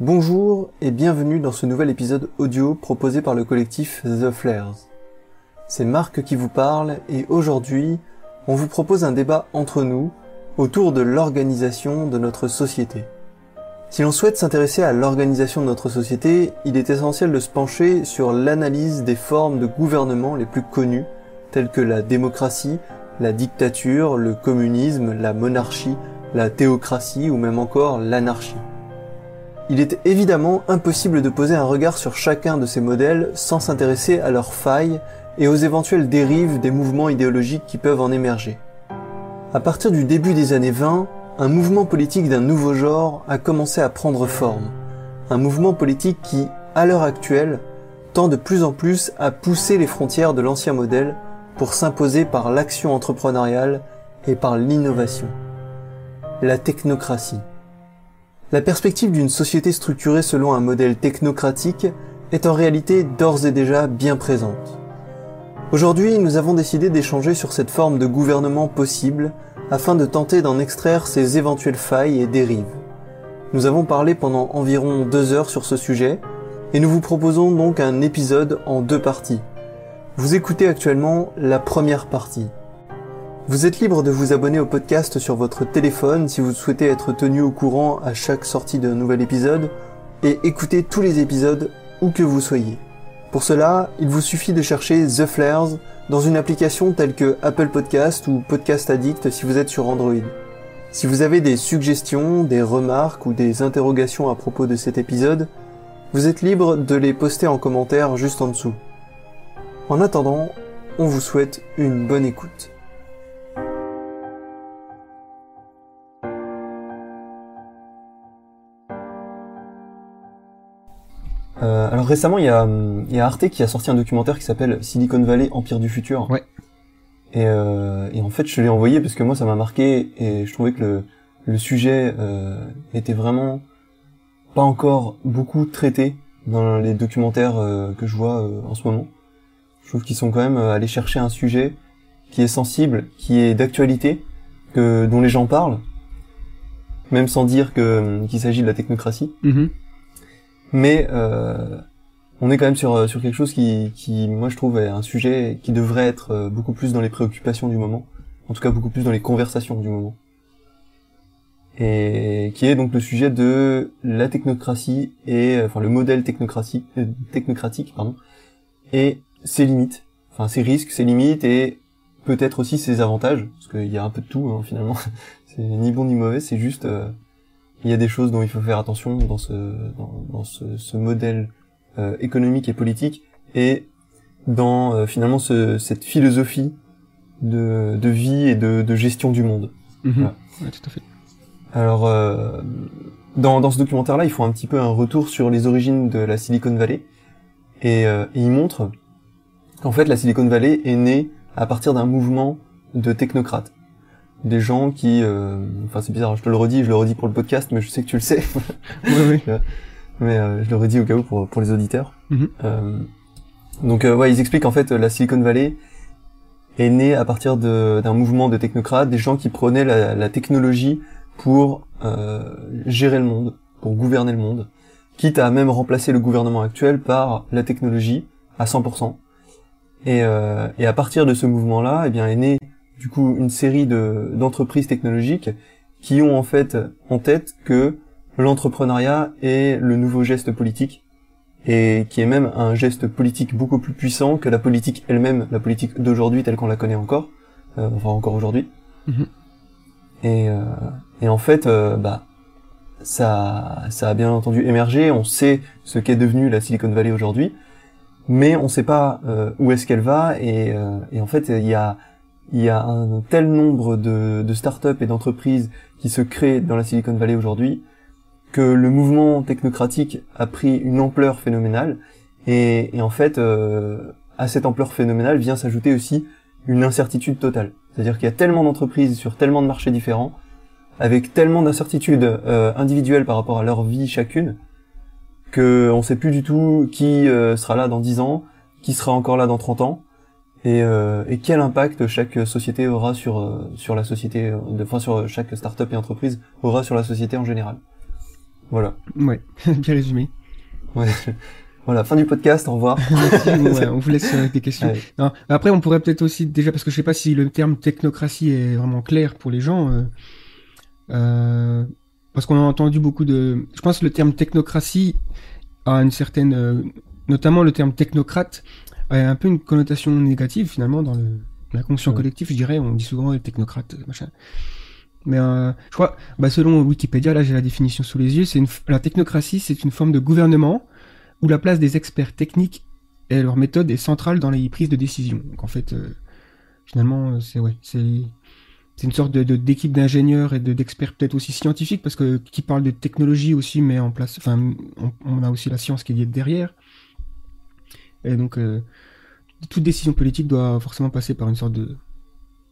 Bonjour et bienvenue dans ce nouvel épisode audio proposé par le collectif The Flares. C'est Marc qui vous parle et aujourd'hui, on vous propose un débat entre nous autour de l'organisation de notre société. Si l'on souhaite s'intéresser à l'organisation de notre société, il est essentiel de se pencher sur l'analyse des formes de gouvernement les plus connues, telles que la démocratie, la dictature, le communisme, la monarchie, la théocratie ou même encore l'anarchie. Il est évidemment impossible de poser un regard sur chacun de ces modèles sans s'intéresser à leurs failles et aux éventuelles dérives des mouvements idéologiques qui peuvent en émerger. À partir du début des années 20, un mouvement politique d'un nouveau genre a commencé à prendre forme. Un mouvement politique qui, à l'heure actuelle, tend de plus en plus à pousser les frontières de l'ancien modèle pour s'imposer par l'action entrepreneuriale et par l'innovation. La technocratie. La perspective d'une société structurée selon un modèle technocratique est en réalité d'ores et déjà bien présente. Aujourd'hui, nous avons décidé d'échanger sur cette forme de gouvernement possible afin de tenter d'en extraire ses éventuelles failles et dérives. Nous avons parlé pendant environ deux heures sur ce sujet et nous vous proposons donc un épisode en deux parties. Vous écoutez actuellement la première partie. Vous êtes libre de vous abonner au podcast sur votre téléphone si vous souhaitez être tenu au courant à chaque sortie d'un nouvel épisode et écouter tous les épisodes où que vous soyez. Pour cela, il vous suffit de chercher The Flares dans une application telle que Apple Podcast ou Podcast Addict si vous êtes sur Android. Si vous avez des suggestions, des remarques ou des interrogations à propos de cet épisode, vous êtes libre de les poster en commentaire juste en dessous. En attendant, on vous souhaite une bonne écoute. Euh, alors récemment, il y, a, il y a Arte qui a sorti un documentaire qui s'appelle Silicon Valley, Empire du futur. Ouais. Et, euh, et en fait, je l'ai envoyé parce que moi, ça m'a marqué et je trouvais que le, le sujet euh, était vraiment pas encore beaucoup traité dans les documentaires euh, que je vois en ce moment. Je trouve qu'ils sont quand même allés chercher un sujet qui est sensible, qui est d'actualité, que dont les gens parlent, même sans dire que qu'il s'agit de la technocratie. Mhm. Mais euh, on est quand même sur sur quelque chose qui qui moi je trouve est un sujet qui devrait être euh, beaucoup plus dans les préoccupations du moment, en tout cas beaucoup plus dans les conversations du moment. Et qui est donc le sujet de la technocratie et enfin le modèle technocratie euh, technocratique pardon et ses limites, enfin ses risques, ses limites et peut-être aussi ses avantages parce qu'il y a un peu de tout hein, finalement. c'est ni bon ni mauvais, c'est juste euh, il y a des choses dont il faut faire attention dans ce dans, dans ce, ce modèle euh, économique et politique et dans euh, finalement ce, cette philosophie de, de vie et de, de gestion du monde. Mhm. Voilà. Ouais, tout à fait. Alors euh, dans, dans ce documentaire-là, ils font un petit peu un retour sur les origines de la Silicon Valley et, euh, et ils montrent qu'en fait la Silicon Valley est née à partir d'un mouvement de technocrates des gens qui, euh, enfin c'est bizarre, je te le redis, je le redis pour le podcast, mais je sais que tu le sais. Oui, oui. mais euh, je le redis au cas où pour, pour les auditeurs. Mhm. Euh, donc euh, ouais, ils expliquent en fait la Silicon Valley est née à partir de- d'un mouvement de technocrates, des gens qui prenaient la, la technologie pour euh, gérer le monde, pour gouverner le monde, quitte à même remplacer le gouvernement actuel par la technologie à 100%. Et, euh, et à partir de ce mouvement-là, eh bien, est née du coup une série de d'entreprises technologiques qui ont en fait en tête que l'entrepreneuriat est le nouveau geste politique et qui est même un geste politique beaucoup plus puissant que la politique elle-même, la politique d'aujourd'hui telle qu'on la connaît encore, euh, enfin encore aujourd'hui. Mhm. Et, euh, et en fait, euh, bah, ça, ça a bien entendu émergé. On sait ce qu'est devenu la Silicon Valley aujourd'hui, mais on ne sait pas euh, où est-ce qu'elle va. Et, euh, et en fait, il y a, il y a un tel nombre de, de startups et d'entreprises qui se créent dans la Silicon Valley aujourd'hui que le mouvement technocratique a pris une ampleur phénoménale. Et, en fait, euh, à cette ampleur phénoménale vient s'ajouter aussi une incertitude totale. C'est-à-dire qu'il y a tellement d'entreprises sur tellement de marchés différents, avec tellement d'incertitudes euh, individuelles par rapport à leur vie chacune, que on sait plus du tout qui euh, sera là dans 10 ans, qui sera encore là dans 30 ans, et, euh, et quel impact chaque société aura sur euh, sur la société, euh, de- enfin sur chaque start-up et entreprise aura sur la société en général? Voilà. Ouais, bien résumé. Ouais. Voilà, fin du podcast, au revoir. on vous laisse avec des questions. Non, après, on pourrait peut-être aussi, déjà, parce que je sais pas si le terme technocratie est vraiment clair pour les gens, euh, euh, parce qu'on a entendu beaucoup de... Je pense que le terme technocratie a une certaine... Euh, notamment le terme technocrate a un peu une connotation négative, finalement, dans le, la conscience collective, je dirais. On dit souvent les technocrates, machin. Mais euh, je crois, bah, selon Wikipédia, là j'ai la définition sous les yeux, c'est une, la technocratie, c'est une forme de gouvernement où la place des experts techniques et leur méthode est centrale dans les prises de décision. Donc en fait, euh, finalement, euh, c'est ouais, c'est c'est une sorte de d'équipe d'ingénieurs et d'experts peut-être aussi scientifiques parce que qui parle de technologie aussi, mais en place, enfin, on, a aussi la science qui est derrière. Et donc, euh, toute décision politique doit forcément passer par une sorte de,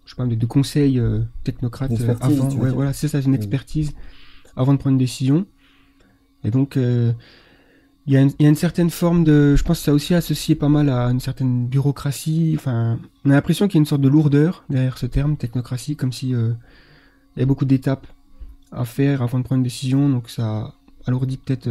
je sais pas, de, de conseil euh, technocrate avant. Ouais, voilà, c'est ça, une expertise avant de prendre une décision. Et donc, il y, a une, il y, a une, certaine forme de, je pense que ça aussi associé pas mal à une certaine bureaucratie. Enfin, on a l'impression qu'il y a une sorte de lourdeur derrière ce terme technocratie, comme si euh, il y a beaucoup d'étapes à faire avant de prendre une décision, donc ça alourdit peut-être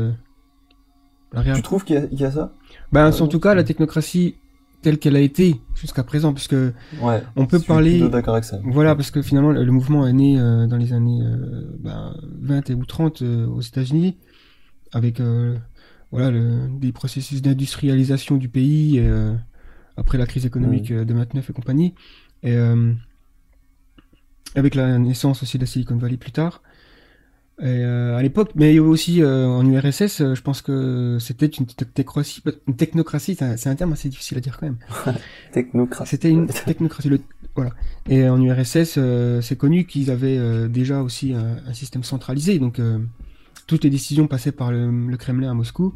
euh, réaction. Tu trouves qu'il y, y, a ça? Ben, en tout cas, la technocratie telle qu'elle a été jusqu'à présent, puisque ouais, on peut parler. D'accord avec ça. Voilà, parce que finalement, le mouvement est né euh, dans les années ben, 20 ou 30 aux États-Unis, avec voilà, le, des processus d'industrialisation du pays euh, après la crise économique de 29 et compagnie. Et euh, avec la naissance aussi de la Silicon Valley plus tard. Et, euh, à l'époque, mais aussi en URSS, je pense que c'était une technocratie. Une technocratie, c'est un, terme assez difficile à dire quand même. technocratie. C'était une technocratie. voilà. Et en URSS, c'est connu qu'ils avaient déjà aussi un, système centralisé. Donc toutes les décisions passaient par le, Kremlin à Moscou.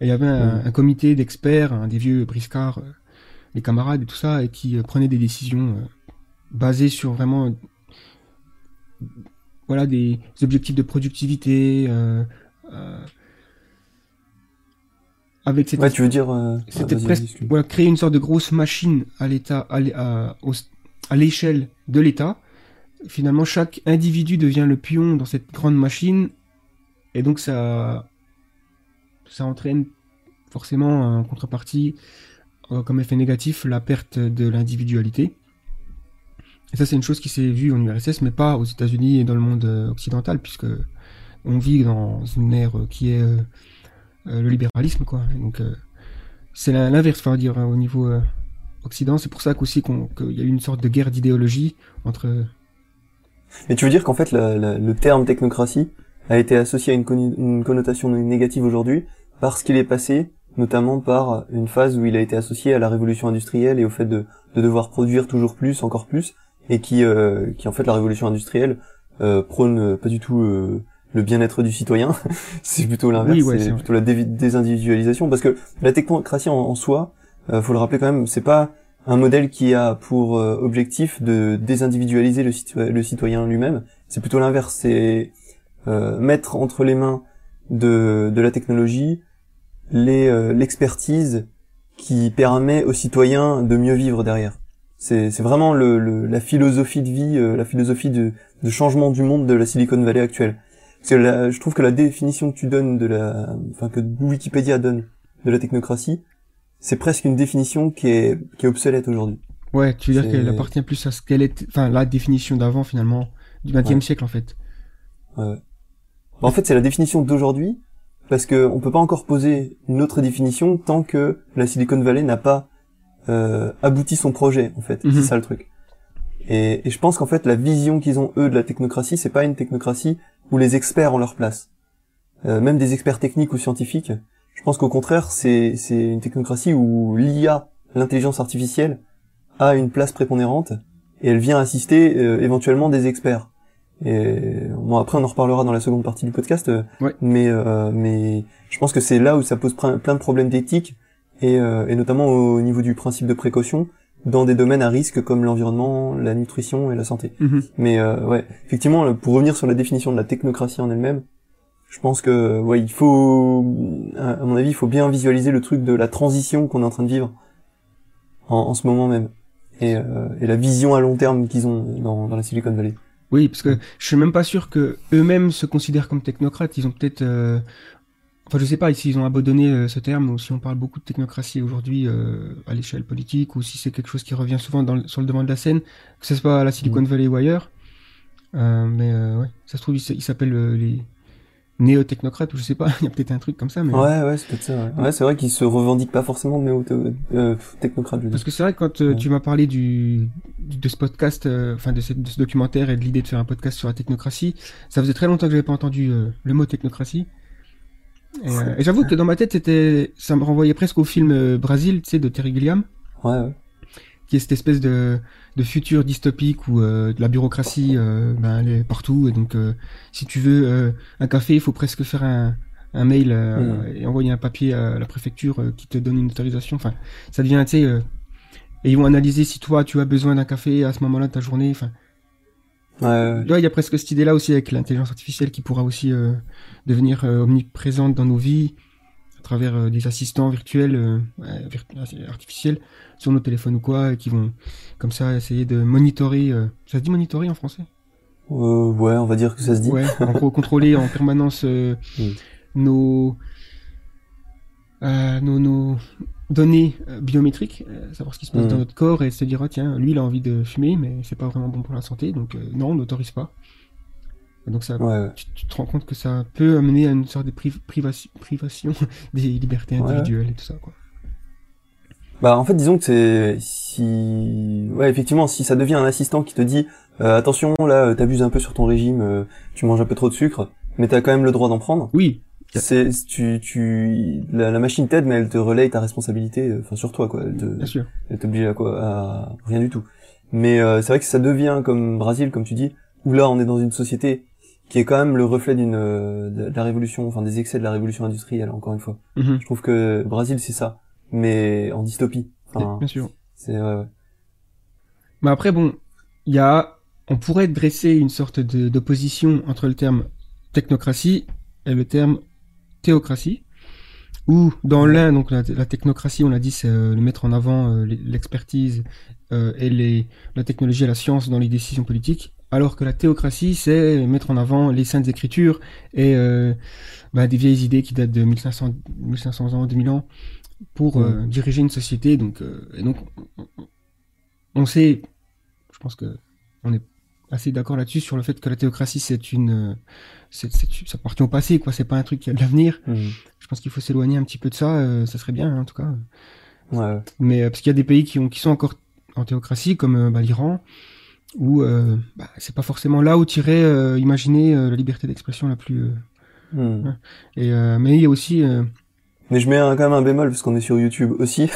Et il y avait un, mm. comité d'experts, des vieux briscards, euh, les camarades et tout ça, et qui euh, prenaient des décisions euh, basées sur vraiment voilà des, objectifs de productivité avec cette ouais, tu veux dire c'était presque voilà, créer une sorte de grosse machine à l'état à, à l'échelle de l'état. Finalement chaque individu devient le pion dans cette grande machine. Et donc ça, ça entraîne forcément en contrepartie, euh, comme effet négatif, la perte de l'individualité. Et ça, c'est une chose qui s'est vue en URSS, mais pas aux États-Unis et dans le monde euh, occidental, puisque on vit dans une ère qui est euh, le libéralisme, quoi. Donc, c'est l'inverse, enfin dire, au niveau occident. C'est pour ça qu'aussi qu'il y a eu une sorte de guerre d'idéologie entre. Mais tu veux dire qu'en fait, le terme technocratie, a été associé à une, connotation négative aujourd'hui parce qu'il est passé notamment par une phase où il a été associé à la révolution industrielle et au fait de, devoir produire toujours plus, encore plus, et qui, euh, qui en fait la révolution industrielle euh, prône pas du tout euh, le bien-être du citoyen, c'est plutôt l'inverse, c'est plutôt la désindividualisation, parce que la technocratie en, soi, euh, faut le rappeler quand même, c'est pas un modèle qui a pour objectif de désindividualiser le, le citoyen lui-même, c'est plutôt l'inverse, c'est euh, mettre entre les mains de, de la technologie les euh, l'expertise qui permet aux citoyens de mieux vivre derrière. C'est vraiment le, la philosophie de vie, euh, la philosophie de, de, changement du monde de la Silicon Valley actuelle. Parce que je trouve que la définition que tu donnes de la, enfin que Wikipédia donne de la technocratie, c'est presque une définition qui est, qui est obsolète aujourd'hui. Ouais, tu veux dire qu'elle appartient plus à ce qu'elle est, enfin la définition d'avant finalement du XXe siècle en fait. Ouais. En fait, c'est la définition d'aujourd'hui, parce que on peut pas encore poser une autre définition tant que la Silicon Valley n'a pas euh, abouti son projet. En fait, c'est mhm. ça le truc. Et, et je pense qu'en fait, la vision qu'ils ont eux de la technocratie, c'est pas une technocratie où les experts ont leur place, euh, même des experts techniques ou scientifiques. Je pense qu'au contraire, c'est c'est une technocratie où l'IA, l'intelligence artificielle, a une place prépondérante et elle vient assister euh, éventuellement des experts. Et bon après on en reparlera dans la seconde partie du podcast, euh, mais euh, mais je pense que c'est là où ça pose plein de problèmes d'éthique et, euh, et notamment au niveau du principe de précaution dans des domaines à risque comme l'environnement, la nutrition et la santé. Mhm. Mais ouais, effectivement, pour revenir sur la définition de la technocratie en elle-même, je pense que ouais, il faut, à mon avis, il faut bien visualiser le truc de la transition qu'on est en train de vivre en, en ce moment même et, et la vision à long terme qu'ils ont dans, dans la Silicon Valley. Oui, parce que je suis même pas sûr que eux-mêmes se considèrent comme technocrates. Ils ont peut-être, euh... enfin, je sais pas s'ils ont abandonné euh, ce terme ou si on parle beaucoup de technocratie aujourd'hui euh, à l'échelle politique ou si c'est quelque chose qui revient souvent dans sur le devant de la scène, que ce soit à la Silicon. Valley ou ailleurs. Euh, mais ouais, ça se trouve, ils s'appellent les néo-technocrate ou je sais pas, il y a peut-être un truc comme ça. Mais... Ouais, ouais, c'est peut-être ça. Ouais, ouais c'est vrai qu'ils se revendiquent pas forcément néo-technocrate. Euh, Parce que c'est vrai que quand tu m'as parlé du de ce podcast, enfin de, de, ce documentaire et de l'idée de faire un podcast sur la technocratie, ça faisait très longtemps que j'avais pas entendu le mot technocratie. Et, et j'avoue que dans ma tête, c'était, ça me renvoyait presque au film Brasil, tu sais, de Terry Gilliam. Ouais, ouais. Qui est cette espèce de, de futur dystopique où euh, la bureaucratie euh, ben, elle est partout. Et donc euh, si tu veux euh, un café il faut presque faire un, un mail hmm. et envoyer un papier à la préfecture qui te donne une autorisation. Enfin ça devient tu sais et ils vont analyser si toi tu as besoin d'un café à ce moment-là de ta journée. Enfin ouais, il y a presque cette idée là aussi avec l'intelligence artificielle qui pourra aussi devenir omniprésente dans nos vies à travers des assistants virtuels artificiels sur nos téléphones ou quoi, et qui vont comme ça essayer de monitorer. Euh, ça se dit monitorer en français? Euh, Ouais, on va dire que ça se dit. Ouais, en gros, contrôler en permanence euh, mm. nos, euh, nos, nos données euh, biométriques, savoir ce qui se passe mm. dans notre corps et se dire, oh, tiens, lui il a envie de fumer, mais c'est pas vraiment bon pour la santé, donc non, on n'autorise pas. donc ça, tu, te rends compte que ça peut amener à une sorte de privation des libertés individuelles et tout ça, quoi. Bah en fait disons que c'est si ouais effectivement si ça devient un assistant qui te dit euh, attention là t'abuses un peu sur ton régime euh, tu manges un peu trop de sucre mais t'as quand même le droit d'en prendre oui c'est tu tu la, machine t'aide mais elle te relaye ta responsabilité euh, enfin sur toi quoi elle te Bien sûr. elle t'oblige à quoi à rien du tout mais c'est vrai que ça devient comme Brésil comme tu dis où là on est dans une société qui est quand même le reflet d'une de la révolution enfin des excès de la révolution industrielle encore une fois mm-hmm. je trouve que Brésil c'est ça mais en dystopie. Bien sûr. C'est ouais, Mais après bon, il y a, on pourrait dresser une sorte d'opposition entre le terme technocratie et le terme théocratie. Où dans l'un, donc la, technocratie, on l'a dit, c'est euh, mettre en avant euh, l'expertise euh, et les, la technologie et la science dans les décisions politiques, alors que la théocratie, c'est mettre en avant les saintes écritures et bah, des vieilles idées qui datent de 1500, 1500 ans, 2000 ans, pour diriger une société. Donc, et donc, on sait, je pense que on est assez d'accord là-dessus sur le fait que la théocratie c'est une, c'est, ça appartient au passé, quoi. C'est pas un truc qui a de l'avenir. Mmh. Je pense qu'il faut s'éloigner un petit peu de ça. Euh, ça serait bien, hein, en tout cas. Ouais. Mais parce qu'il y a des pays qui ont, qui sont encore en théocratie, comme bah, l'Iran, où bah, c'est pas forcément là où irais imaginer la liberté d'expression la plus. Mmh. Hein. Et mais il y a aussi mais je mets quand même un bémol parce qu'on est sur YouTube aussi.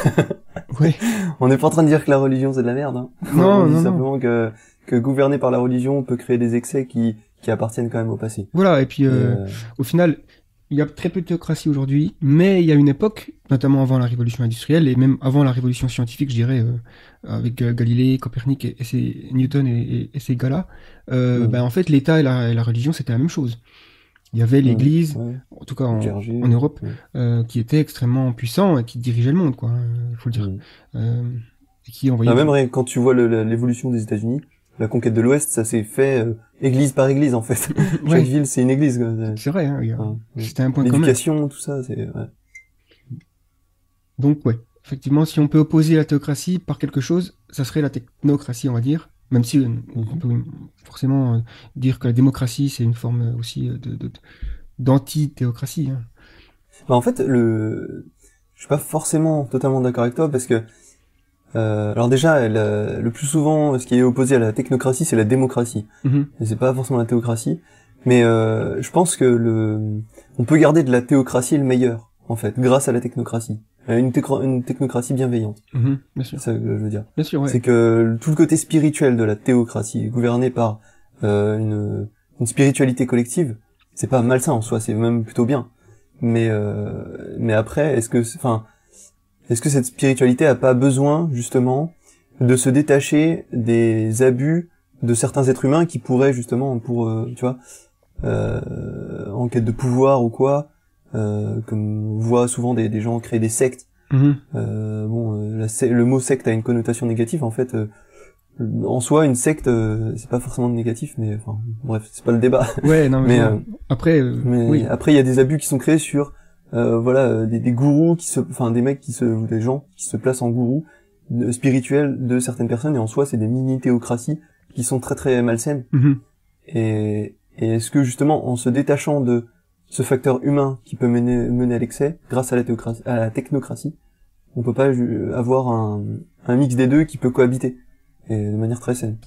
oui. On n'est pas en train de dire que la religion c'est de la merde. Hein. Non, on dit non, simplement que que gouverner par la religion peut créer des excès qui qui appartiennent quand même au passé. Voilà. Et puis euh, euh... au final, il y a très peu de théocratie aujourd'hui, mais il y a une époque, notamment avant la révolution industrielle et même avant la révolution scientifique, je dirais, euh, avec euh, Galilée, Copernic et, et Newton et, et, et ces gars-là. Euh, ben, en fait, l'État et la, religion c'était la même chose. Il y avait l'Église, en tout cas en, en Europe, euh, qui était extrêmement puissant et qui dirigeait le monde, quoi. Il faut le dire. Euh, et qui envoyait. Ah, même quand tu vois l'évolution des États-Unis, la conquête de l'Ouest, ça s'est fait euh, église par église en fait. Chaque ville, c'est une église. C'est vrai. Hein, C'était un point commun. L'éducation, tout ça, c'est. Donc ouais, effectivement, si on peut opposer la théocratie par quelque chose, ça serait la technocratie, on va dire. Même si on peut forcément euh, dire que la démocratie, c'est une forme euh, aussi euh, de, d'anti-théocratie. Hein. Bah en fait, le... je suis pas forcément totalement d'accord avec toi parce que euh, alors déjà, le plus souvent, ce qui est opposé à la technocratie, c'est la démocratie. Et c'est pas forcément la théocratie. Mais euh, je pense que le, on peut garder de la théocratie le meilleur, en fait, grâce à la technocratie. Euh, une, une technocratie bienveillante. Mmh, bien sûr. C'est ça que je veux dire. Bien sûr, ouais. C'est que tout le côté spirituel de la théocratie, gouvernée par euh, une, une spiritualité collective, c'est pas malsain en soi, c'est même plutôt bien. Mais euh, mais après, est-ce que, enfin, est-ce que cette spiritualité a pas besoin justement de se détacher des abus de certains êtres humains qui pourraient justement pour, euh, tu vois, euh, en quête de pouvoir ou quoi, euh, comme on voit souvent des, des gens créer des sectes. Mhm. Euh, bon, euh, la, le mot secte a une connotation négative. En fait, en soi, une secte, euh, c'est pas forcément négatif, mais enfin, bref, c'est pas le débat. Ouais, non, mais, euh, après, euh, mais oui. après, il y a des abus qui sont créés sur, voilà, des, des, gourous qui se, enfin, des mecs qui se, des gens qui se placent en gourous spirituels de certaines personnes, et en soi, c'est des mini théocraties qui sont très très malsaines. Mhm. Et, et est-ce que justement, en se détachant de ce facteur humain qui peut mener, mener à l'excès, grâce à la, théocratie, à la technocratie, on peut pas avoir un, un mix des deux qui peut cohabiter et de manière très saine.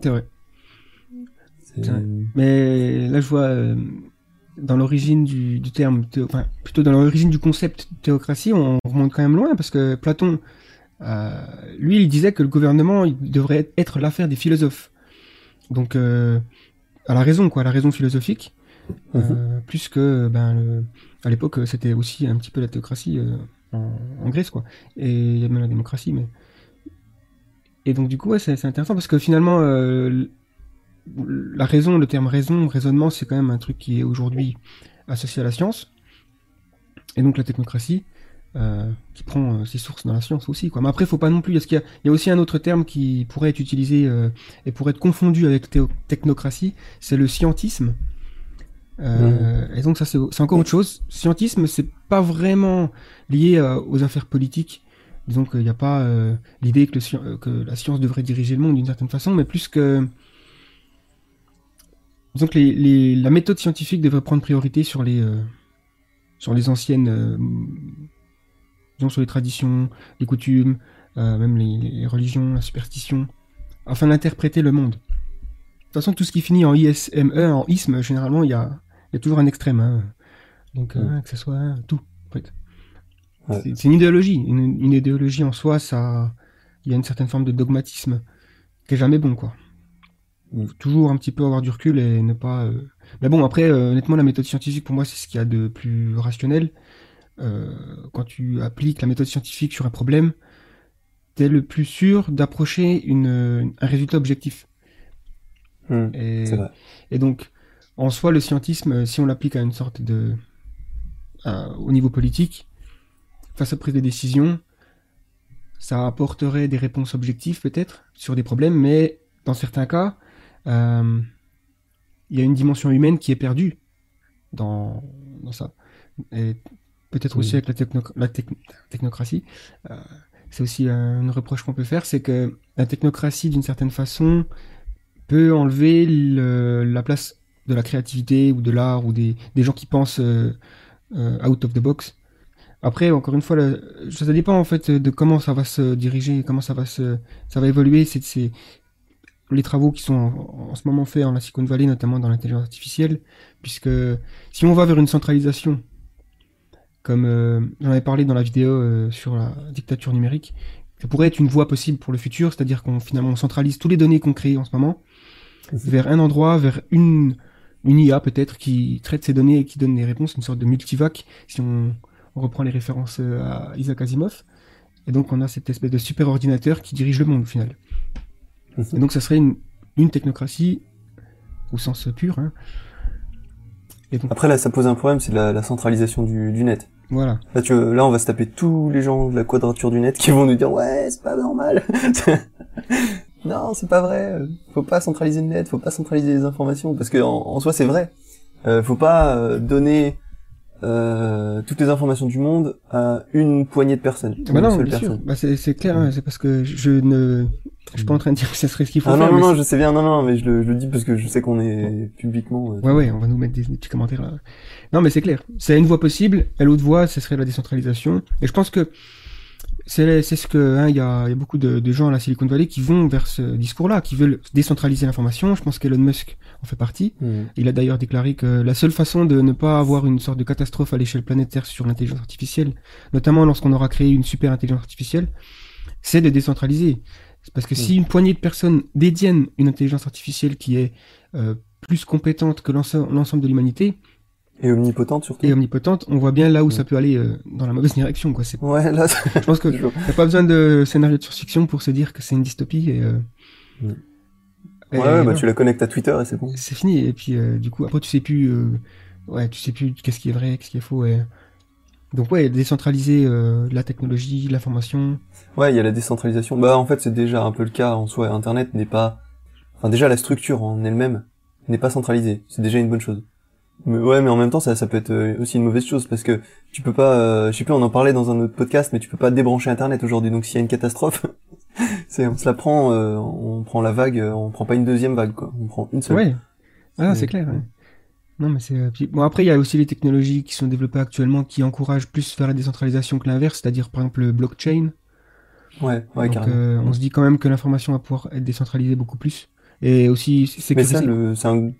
C'est vrai. Mais là, je vois euh, dans l'origine du, du, terme, enfin plutôt dans l'origine du concept théocratie, on remonte quand même loin parce que Platon, euh, lui, il disait que le gouvernement il devrait être l'affaire des philosophes. Donc, euh, à la raison, quoi, à la raison philosophique, euh, mhm. plus que, ben, le, à l'époque, c'était aussi un petit peu la théocratie en, en, Grèce, quoi. Et il y a même la démocratie, mais et donc du coup, ouais, c'est intéressant parce que finalement, la raison, le terme raison, raisonnement, c'est quand même un truc qui est aujourd'hui associé à la science. Et donc la technocratie, euh, qui prend euh, ses sources dans la science aussi. Quoi. Mais après, il faut pas non plus. Parce qu'il y, y, a aussi un autre terme qui pourrait être utilisé euh, et pourrait être confondu avec technocratie, c'est le scientisme. Mmh. Et donc ça, c'est encore autre chose. Scientisme, c'est pas vraiment lié aux affaires politiques Disons qu'il n'y a pas l'idée que, que, la science devrait diriger le monde d'une certaine façon, mais plus que... Disons que les, les, la méthode scientifique devrait prendre priorité sur les, euh, sur les anciennes... Euh, disons sur les traditions, les coutumes, euh, même les, les, religions, la superstition, afin d'interpréter le monde. De toute façon, tout ce qui finit en ISME, en isme, généralement, il y a, y a toujours un extrême. Hein. Donc, mmh. que ce soit tout. En fait. C'est une idéologie. Une, une, idéologie en soi, ça, il y a une certaine forme de dogmatisme qui est jamais bon, quoi. Toujours un petit peu avoir du recul et ne pas. Euh... Mais bon, après, euh, honnêtement, la méthode scientifique pour moi, c'est ce qu'il y a de plus rationnel. Euh, quand tu appliques la méthode scientifique sur un problème, t'es le plus sûr d'approcher une, un résultat objectif. Mmh, et, vrai. et donc, en soi, le scientisme, si on l'applique à une sorte de, à, au niveau politique, face à prise de décision, ça apporterait des réponses objectives peut-être sur des problèmes, mais dans certains cas, euh, il y a une dimension humaine qui est perdue dans, dans ça. Et peut-être aussi avec la, techno la technocratie. Euh, c'est aussi un reproche qu'on peut faire, c'est que la technocratie, d'une certaine façon, peut enlever le, la place de la créativité ou de l'art ou des, des, gens qui pensent euh, out of the box. Après, encore une fois, le, ça dépend en fait de comment ça va se diriger, comment ça va se, ça va évoluer. C'est les travaux qui sont en, en, ce moment faits en la Silicon Valley, notamment dans l'intelligence artificielle, puisque si on va vers une centralisation, comme euh, j'en avais parlé dans la vidéo euh, sur la dictature numérique, ça pourrait être une voie possible pour le futur, c'est-à-dire qu'on finalement on centralise tous les données qu'on crée en ce moment vers un endroit, vers une une IA peut-être qui traite ces données et qui donne des réponses, une sorte de multivac, si on on reprend les références euh, à Isaac Asimov. Et donc on a cette espèce de super ordinateur qui dirige le monde au final. Et donc ça serait une, une technocratie au sens pur. Hein. Et donc... Après là ça pose un problème, c'est la, la, centralisation du, du, net. Voilà. Là, tu, là on va se taper tous les gens de la quadrature du net qui vont nous dire ouais c'est pas normal. non c'est pas vrai. Faut pas centraliser le net, faut pas centraliser les informations parce que en, en soi c'est vrai. Euh, faut pas euh, donner euh, toutes les informations du monde à une poignée de personnes. Bah non, bien sûr. Bah c'est clair, hein, c'est parce que je ne, je suis pas en train de dire que ce serait ce qu'il faut ah, faire. Non, non, non, je sais bien, non, non, mais je le, je le dis parce que je sais qu'on est publiquement. Euh, ouais, ouais, on va nous mettre des, des petits commentaires là. Non, mais c'est clair. C'est une voie possible. Et l'autre voie, ce serait la décentralisation. Et je pense que c'est ce que hein, il y, a, y, a, beaucoup de, de, gens à la Silicon Valley qui vont vers ce discours-là, qui veulent décentraliser l'information. Je pense qu'Elon Musk en fait partie. Mmh. Il a d'ailleurs déclaré que la seule façon de ne pas avoir une sorte de catastrophe à l'échelle planétaire sur l'intelligence artificielle, notamment lorsqu'on aura créé une super intelligence artificielle, c'est de décentraliser. Parce que mmh. si une poignée de personnes détiennent une intelligence artificielle qui est euh, plus compétente que l'ensemble de l'humanité, et omnipotente surtout. Et omnipotente, on voit bien là où ça peut aller euh, dans la mauvaise direction, quoi. C'est... Ouais, là. Je pense que a pas besoin de scénario de science-fiction pour se dire que c'est une dystopie et. Euh... Mmh. Ouais, ouais bah tu la connectes à Twitter et c'est bon. C'est fini. Et puis, euh, du coup, après, tu sais plus, euh, ouais, tu sais plus qu'est-ce qui est vrai, qu'est-ce qui est faux. Et... Donc ouais, décentraliser euh, la technologie, l'information. Ouais, il y a la décentralisation. Bah en fait c'est déjà un peu le cas en soi. Internet n'est pas, enfin déjà la structure en elle-même n'est pas centralisée. C'est déjà une bonne chose. Mais ouais, mais en même temps ça, ça peut être euh, aussi une mauvaise chose parce que tu peux pas, euh, je sais plus, on en parlait dans un autre podcast, mais tu peux pas débrancher Internet aujourd'hui. Donc s'il y a une catastrophe, c'est on se la prend, euh, on prend la vague, on prend pas une deuxième vague quoi, on prend une seule. Ouais, ah, c'est clair. Non, mais c'est. Euh, bon, après, il y a aussi les technologies qui sont développées actuellement qui encouragent plus vers la décentralisation que l'inverse, c'est-à-dire par exemple le blockchain. Ouais, ouais, Donc, euh, on se dit quand même que l'information va pouvoir être décentralisée beaucoup plus. Et aussi sécurisée. Mais ça, c'est un,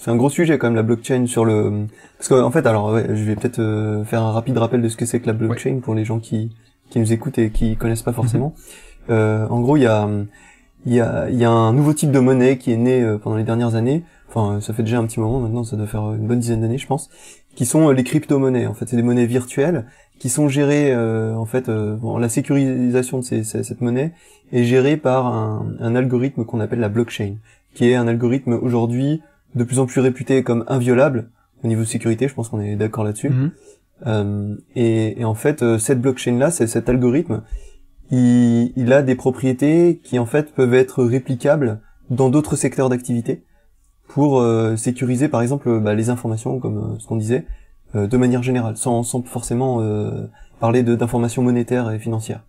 c'est un gros sujet quand même la blockchain sur le. Parce qu'en en fait, alors, ouais, je vais peut-être euh, faire un rapide rappel de ce que c'est que la blockchain pour les gens qui qui nous écoutent et qui connaissent pas forcément. Mhm. euh, en gros, il y a il y a il y a un nouveau type de monnaie qui est né pendant les dernières années enfin ça fait déjà un petit moment maintenant, ça doit faire une bonne dizaine d'années je pense, qui sont euh, les crypto-monnaies. En fait, c'est des monnaies virtuelles qui sont gérées, euh, en fait, euh, bon, la sécurisation de ces, cette monnaie est gérée par un, un algorithme qu'on appelle la blockchain, qui est un algorithme aujourd'hui de plus en plus réputé comme inviolable au niveau de sécurité. Je pense qu'on est d'accord là-dessus. Mhm. Euh, et, et, en fait, cette blockchain-là, c'est cet algorithme, il, il a des propriétés qui en fait peuvent être réplicables dans d'autres secteurs d'activité pour euh, sécuriser par exemple bah, les informations comme euh, ce qu'on disait euh, de manière générale sans, sans forcément parler d'informations monétaires et financières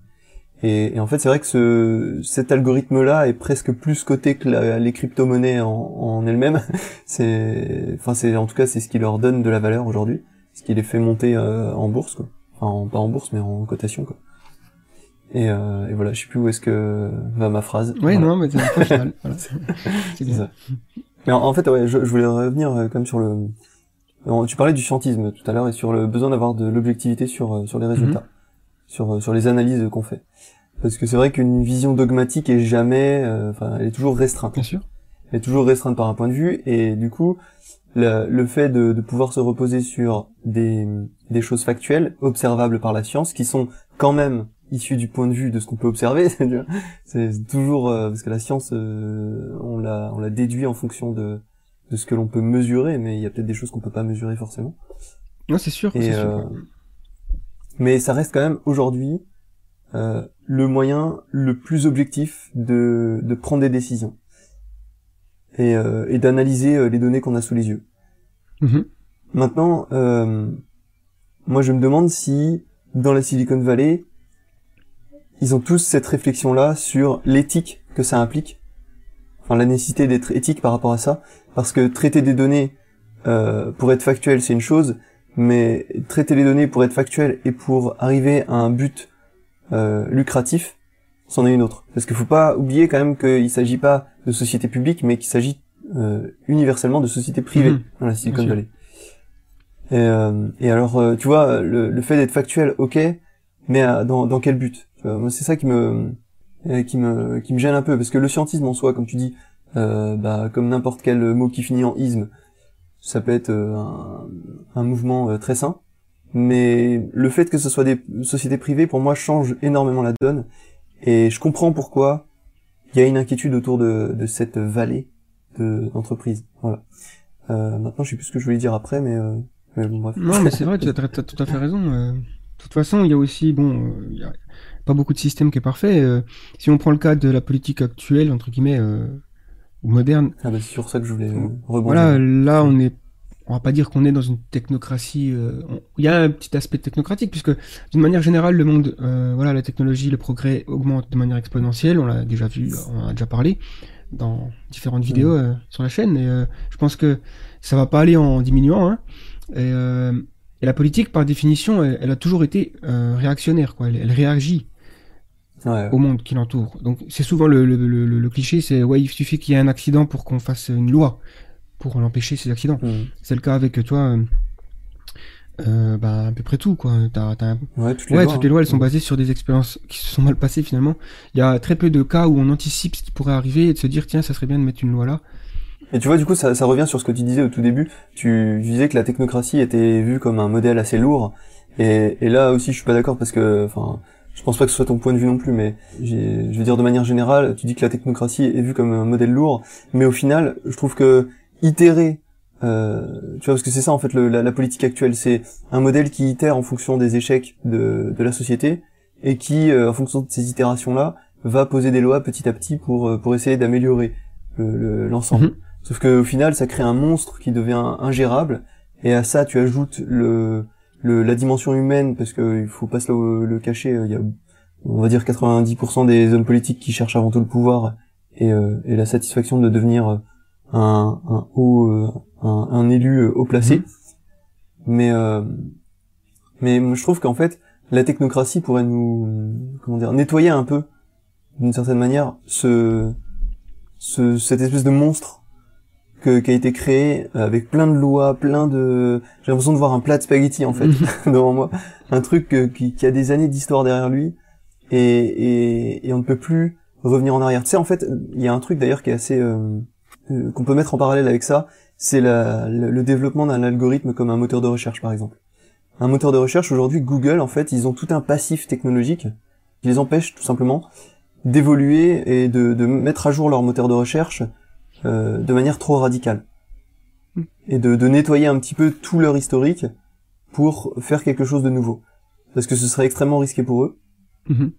et, et en fait c'est vrai que ce, cet algorithme là est presque plus coté que les crypto-monnaies en, en elles-mêmes c'est enfin c'est en tout cas c'est ce qui leur donne de la valeur aujourd'hui ce qui les fait monter en bourse quoi enfin pas en bourse mais en cotation quoi et, et, voilà, je sais plus où est-ce que va ma phrase. Oui, non, mais c'est. Voilà. C'est ça. Mais en, fait, ouais, je, je, voulais revenir euh, comme sur le. Tu parlais du scientisme tout à l'heure et sur le besoin d'avoir de l'objectivité sur euh, sur les résultats, mhm. Sur euh, sur les analyses qu'on fait. Parce que c'est vrai qu'une vision dogmatique est jamais, enfin, elle est toujours restreinte. Bien sûr. Elle est toujours restreinte par un point de vue et du coup, le, le fait de, de, pouvoir se reposer sur des des choses factuelles, observables par la science, qui sont quand même issu du point de vue de ce qu'on peut observer. c'est toujours euh, parce que la science, euh, on l'a on l'a déduit en fonction de de ce que l'on peut mesurer, mais il y a peut-être des choses qu'on peut pas mesurer forcément. Non, c'est sûr. Et, sûr. Euh, mais ça reste quand même aujourd'hui le moyen le plus objectif de de prendre des décisions et et d'analyser les données qu'on a sous les yeux. Mm-hmm. Maintenant, moi je me demande si dans la Silicon Valley, ils ont tous cette réflexion-là sur l'éthique que ça implique, enfin la nécessité d'être éthique par rapport à ça, parce que traiter des données euh, pour être factuel, c'est une chose, mais traiter les données pour être factuel et pour arriver à un but euh, lucratif, c'en est une autre. Parce qu'il faut pas oublier quand même qu'il s'agit pas de sociétés publiques, mais qu'il s'agit euh, universellement de sociétés privées mmh. dans la Silicon Valley. Et, euh, et alors, euh, tu vois, le, le fait d'être factuel, ok, mais dans, dans quel but? Moi, c'est ça qui me euh, qui me qui me gêne un peu parce que le scientisme en soi, comme tu dis, euh, bah, comme n'importe quel mot qui finit en isme, ça peut être euh, un, un mouvement très sain. Mais le fait que ce soit des sociétés privées, pour moi, change énormément la donne. Et je comprends pourquoi il y a une inquiétude autour de, de cette vallée d'entreprise. voilà. Euh, maintenant, je sais plus ce que je voulais dire après, mais, mais bon, bref. Non, mais c'est vrai, tu as, tout à fait raison. De toute façon, il y a aussi, bon, il y a, pas beaucoup de système qui est parfait. Euh, si on prend le cas de la politique actuelle, entre guillemets, euh, ou moderne. Ah bah c'est sur ça que je voulais euh, rebondir. Voilà, là on est, on va pas dire qu'on est dans une technocratie. Il y a un petit aspect technocratique puisque d'une manière générale le monde, voilà, la technologie, le progrès augmente de manière exponentielle. On l'a déjà vu, on en a déjà parlé dans différentes vidéos mmh. sur la chaîne. Et je pense que ça va pas aller en diminuant. Hein. Et, et la politique, par définition, elle, a toujours été réactionnaire. Quoi. elle réagit au monde qui l'entoure. Donc c'est souvent le, le, le, le cliché, c'est ouais, il suffit qu'il y ait un accident pour qu'on fasse une loi pour l'empêcher ces accidents. Hmm. C'est le cas avec toi. Euh, euh, bah, à peu près tout quoi. Ouais, toutes les, ouais, lois, toutes les lois, elles sont hmm. basées sur des expériences qui se sont mal passées finalement. Il y a très peu de cas où on anticipe ce qui pourrait arriver et de se dire tiens, ça serait bien de mettre une loi là. Et tu vois, du coup, ça, ça revient sur ce que tu disais au tout début. Tu, tu disais que la technocratie était vue comme un modèle assez lourd. Et, et là aussi, je suis pas d'accord parce que, enfin, je pense pas que ce soit ton point de vue non plus, mais je veux dire de manière générale, tu dis que la technocratie est vue comme un modèle lourd, mais au final, je trouve que itérer euh, tu vois, parce que c'est ça en fait le, la, politique actuelle, c'est un modèle qui itère en fonction des échecs de, de la société et qui, euh, en fonction de ces itérations-là, va poser des lois petit à petit pour euh, pour essayer d'améliorer l'ensemble. Le, mhm. Sauf que au final, ça crée un monstre qui devient ingérable et à ça, tu ajoutes le, le la dimension humaine parce que il faut pas se le, le cacher. Il y a, on va dire 90% des hommes politiques qui cherchent avant tout le pouvoir et, et la satisfaction de devenir un, un haut euh, un, un, élu euh, haut placé. Mhm. Mais euh, mais je trouve qu'en fait la technocratie pourrait nous comment dire nettoyer un peu d'une certaine manière ce, ce cette espèce de monstre que, qui a été créé avec plein de lois, plein de j'ai l'impression de voir un plat de spaghettis en fait devant moi, un truc qui, qui, a des années d'histoire derrière lui et, et, et, on ne peut plus revenir en arrière. Tu sais en fait, il y a un truc d'ailleurs qui est assez euh, qu'on peut mettre en parallèle avec ça, c'est le, développement d'un algorithme comme un moteur de recherche par exemple. Un moteur de recherche aujourd'hui, Google en fait, ils ont tout un passif technologique qui les empêche tout simplement d'évoluer et de, mettre à jour leur moteur de recherche euh, de manière trop radicale et de, nettoyer un petit peu tout leur historique pour faire quelque chose de nouveau parce que ce serait extrêmement risqué pour eux. Mm-hmm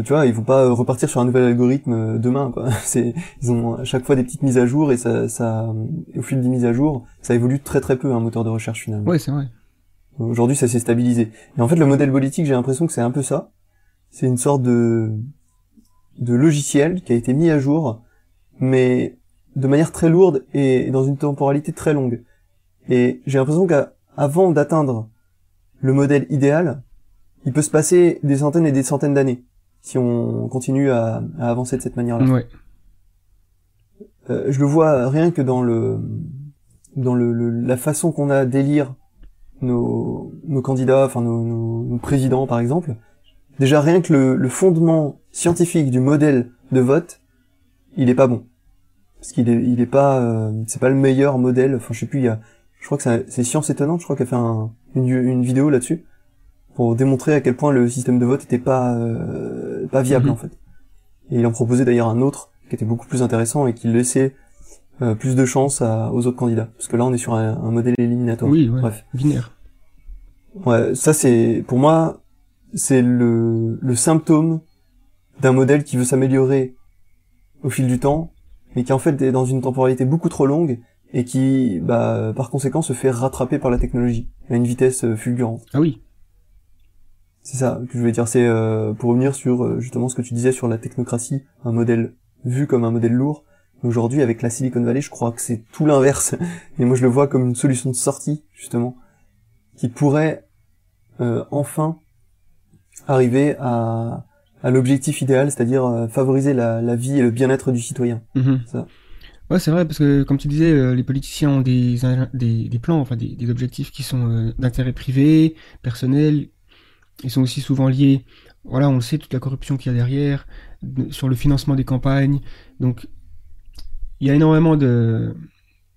tu vois, ils vont pas repartir sur un nouvel algorithme euh, demain, quoi. C'est, ils ont à chaque fois des petites mises à jour et ça, ça, au fil des mises à jour, ça évolue très très peu un moteur de recherche finalement. Ouais, c'est vrai. Aujourd'hui, ça s'est stabilisé. Et en fait, le modèle politique, j'ai l'impression que c'est un peu ça. C'est une sorte de de logiciel qui a été mis à jour, mais de manière très lourde et dans une temporalité très longue. Et j'ai l'impression qu'avant d'atteindre le modèle idéal, il peut se passer des centaines et des centaines d'années si on continue à, avancer de cette manière-là. Ouais. Euh, je le vois rien que dans le dans le, la façon qu'on a d'élire nos, nos candidats, enfin nos, nos, présidents par exemple. Déjà rien que le, le, fondement scientifique du modèle de vote, il est pas bon parce qu'il est il est pas euh, c'est pas le meilleur modèle. Enfin je sais plus il y a je crois que c'est Science étonnante, je crois qu'elle a fait un, une, une vidéo là-dessus pour démontrer à quel point le système de vote était pas euh, pas viable mhm. en fait. Et il en proposait d'ailleurs un autre qui était beaucoup plus intéressant et qui laissait euh, plus de chance aux autres candidats. Parce que là, on est sur un, modèle éliminatoire. Oui, bref. Binaire. Ouais, ça c'est pour moi c'est le, le symptôme d'un modèle qui veut s'améliorer au fil du temps, mais qui en fait est dans une temporalité beaucoup trop longue et qui, bah, par conséquent, se fait rattraper par la technologie à une vitesse euh, fulgurante. Ah oui. C'est ça que je voulais dire. C'est euh, pour revenir sur euh, justement ce que tu disais sur la technocratie, un modèle vu comme un modèle lourd. Aujourd'hui, avec la Silicon Valley, je crois que c'est tout l'inverse. Et moi, je le vois comme une solution de sortie, justement, qui pourrait euh, enfin arriver à, à l'objectif idéal, c'est-à-dire favoriser la, la, vie et le bien-être du citoyen. Mhm. Ça. Ouais, c'est vrai, parce que comme tu disais, les politiciens ont des, des, des plans, enfin des, des objectifs qui sont d'intérêt privé, personnel, ils sont aussi souvent liés, voilà, on le sait, toute la corruption qu'il y a derrière, sur le financement des campagnes. Donc, il y a énormément de...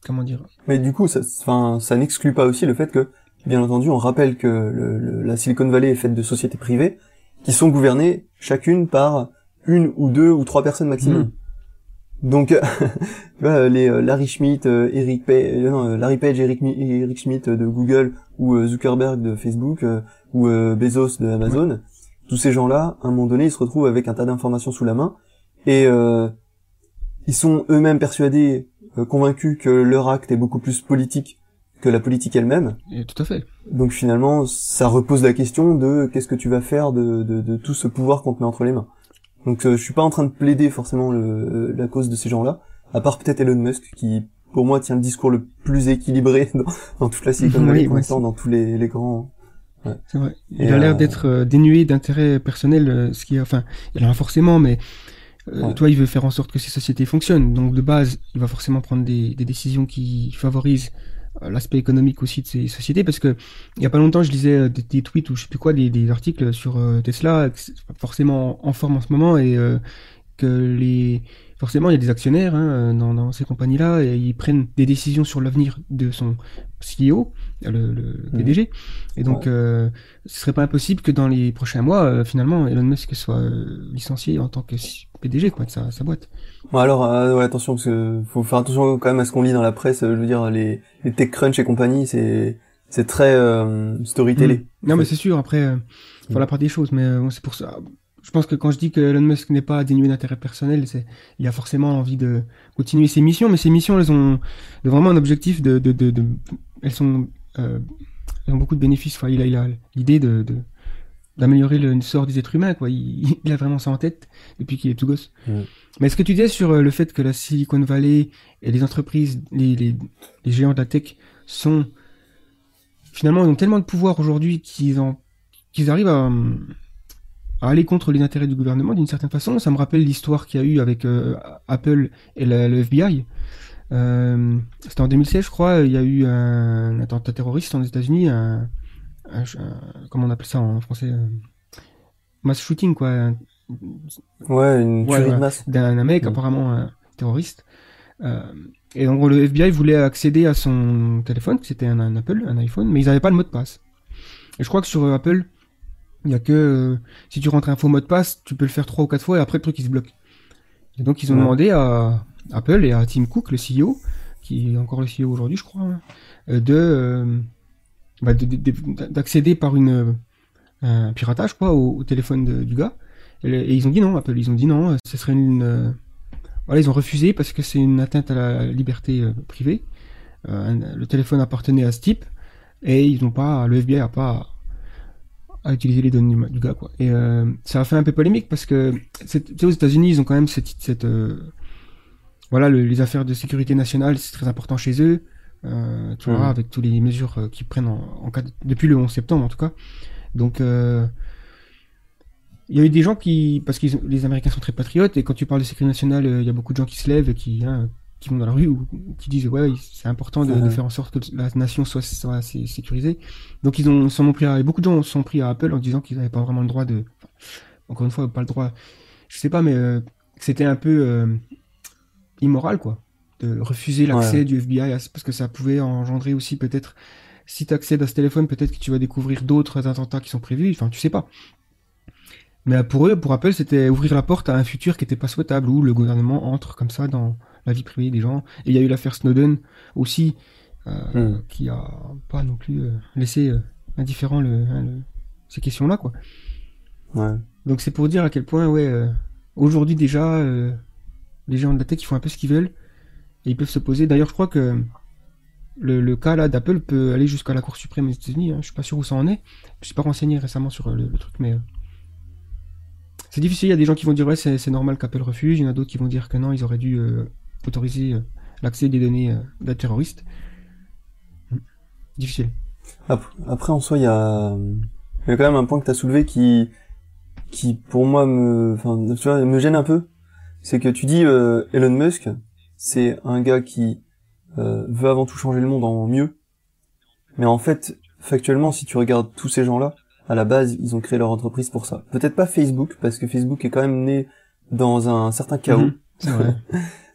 Comment dire Mais du coup, ça, ça n'exclut pas aussi le fait que, bien entendu, on rappelle que le, la Silicon Valley est faite de sociétés privées qui sont gouvernées chacune par une ou deux ou trois personnes maximum. Hmm. Donc, les euh, Larry Schmidt, euh, Eric Page, euh, Larry Page, Eric, Eric Schmidt de Google ou Zuckerberg de Facebook ou euh, Bezos de Amazon, tous ces gens-là, à un moment donné, ils se retrouvent avec un tas d'informations sous la main et euh, ils sont eux-mêmes persuadés, euh, convaincus que leur acte est beaucoup plus politique que la politique elle-même. Et tout à fait. Donc finalement, ça repose la question de qu'est-ce que tu vas faire de, de, de tout ce pouvoir qu'on te met entre les mains. Donc je suis pas en train de plaider forcément le, la cause de ces gens-là, à part peut-être Elon Musk qui pour moi tient le discours le plus équilibré dans, toute la Silicon Valley dans tous les, les grands c'est vrai. Il a l'air euh, d'être euh, dénué d'intérêt personnel, euh, ce qui enfin, il en a forcément, mais toi, il veut faire en sorte que ces sociétés fonctionnent. Donc, de base, il va forcément prendre des, des décisions qui favorisent l'aspect économique aussi de ces sociétés parce que il y a pas longtemps je lisais des, tweets ou je sais plus quoi des, articles sur Tesla forcément en forme en ce moment et que les forcément il y a des actionnaires hein, dans, dans, ces compagnies là et ils prennent des décisions sur l'avenir de son CEO le, le PDG. Et donc, euh, ce serait pas impossible que dans les prochains mois, euh, finalement, Elon Musk soit euh, licencié en tant que PDG quoi, de sa, sa boîte. Bon alors, ouais, attention, parce que faut faire attention quand même à ce qu'on lit dans la presse. Je veux dire, les, les TechCrunch et compagnie, c'est c'est très storytelling. Mmh. Non, mais c'est sûr. Après, faut la part des choses, mais bon, c'est pour ça je pense que quand je dis que Elon Musk n'est pas dénué d'intérêt personnel, c'est il a forcément envie de continuer ses missions, mais ses missions, elles ont vraiment un objectif de, de, de, de elles sont euh, ont beaucoup de bénéfices. Enfin, il a, il a l'idée de, d'améliorer le sort des êtres humains, quoi. Il, il, a vraiment ça en tête depuis qu'il est tout gosse. Mais ce que tu disais sur euh, le fait que la Silicon Valley et les entreprises, les, les, les géants de la tech sont finalement ils ont tellement de pouvoir aujourd'hui qu'ils en qu'ils arrivent à aller contre les intérêts du gouvernement d'une certaine façon. Ça me rappelle l'histoire qu'il y a eu avec euh, Apple et le FBI. Euh, C'était en 2016, je crois. Il y a eu un, attentat terroriste aux États-Unis, un, comment on appelle ça en français, mass shooting quoi. ouais, une tuerie de masse. D'un mec apparemment un terroriste. Euh, et en gros, le FBI voulait accéder à son téléphone, c'était un, un, Apple, un iPhone, mais ils n'avaient pas le mot de passe. Et je crois que sur Apple, il y a que euh, si tu rentres un faux mot de passe, tu peux le faire trois ou quatre fois et après le truc il se bloque. Et donc ils ont demandé à Apple et à Tim Cook, le CEO, qui est encore le CEO aujourd'hui, je crois, euh, euh, bah, de d'accéder par une un piratage quoi au, téléphone du gars. Et, ils ont dit non, Apple, ils ont dit non, ce serait une voilà, ils ont refusé parce que c'est une atteinte à la liberté privée. le téléphone appartenait à ce type et ils n'ont pas, le FBI a pas à utiliser les données du, gars quoi. Et euh, ça a fait un peu polémique parce que aux États-Unis ils ont quand même cette, euh, voilà les affaires de sécurité nationale c'est très important chez eux. Euh, tu vois mmh. avec toutes les mesures euh, qu'ils prennent en, depuis le 11 septembre en tout cas. Donc euh, il y a eu des gens qui parce que les Américains sont très patriotes et quand tu parles de sécurité nationale il y a beaucoup de gens qui se lèvent qui hein, qui vont dans la rue ou qui disent ouais c'est important de, faire en sorte que la nation soit, soit sécurisée. Donc ils ont sont pris à, beaucoup de gens sont pris à Apple en disant qu'ils n'avaient pas vraiment le droit de, encore une fois pas le droit, je sais pas mais c'était un peu immoral quoi de refuser l'accès du FBI parce que ça pouvait engendrer aussi peut-être si tu accèdes à ce téléphone peut-être que tu vas découvrir d'autres attentats qui sont prévus. Enfin tu sais pas. Mais pour eux, pour Apple, c'était ouvrir la porte à un futur qui n'était pas souhaitable, où le gouvernement entre comme ça dans, la vie privée des gens. Et il y a eu l'affaire Snowden aussi, euh, hmm. qui a pas non plus euh, laissé euh, indifférent hein, le, ces questions-là, quoi. Ouais. Donc c'est pour dire à quel point, ouais, aujourd'hui déjà, les gens de la tech, ils font un peu ce qu'ils veulent et ils peuvent se poser. D'ailleurs, je crois que le, cas là d'Apple peut aller jusqu'à la Cour suprême des États-Unis. Hein. Je suis pas sûr où ça en est. Je suis pas renseigné récemment sur le, truc, mais c'est difficile. Il y a des gens qui vont dire ouais, c'est normal qu'Apple refuse. Il y en a d'autres qui vont dire que non, ils auraient dû autoriser euh, l'accès des données euh, d'un terroriste. Difficile. Après, en soi, il y a, y a quand même un point que tu as soulevé qui, qui pour moi me, enfin, tu vois, me gêne un peu. C'est que tu dis euh, Elon Musk, c'est un gars qui veut avant tout changer le monde en mieux. Mais en fait, factuellement, si tu regardes tous ces gens-là, à la base, ils ont créé leur entreprise pour ça. Peut-être pas Facebook, parce que Facebook est quand même né dans un certain chaos. Mhm.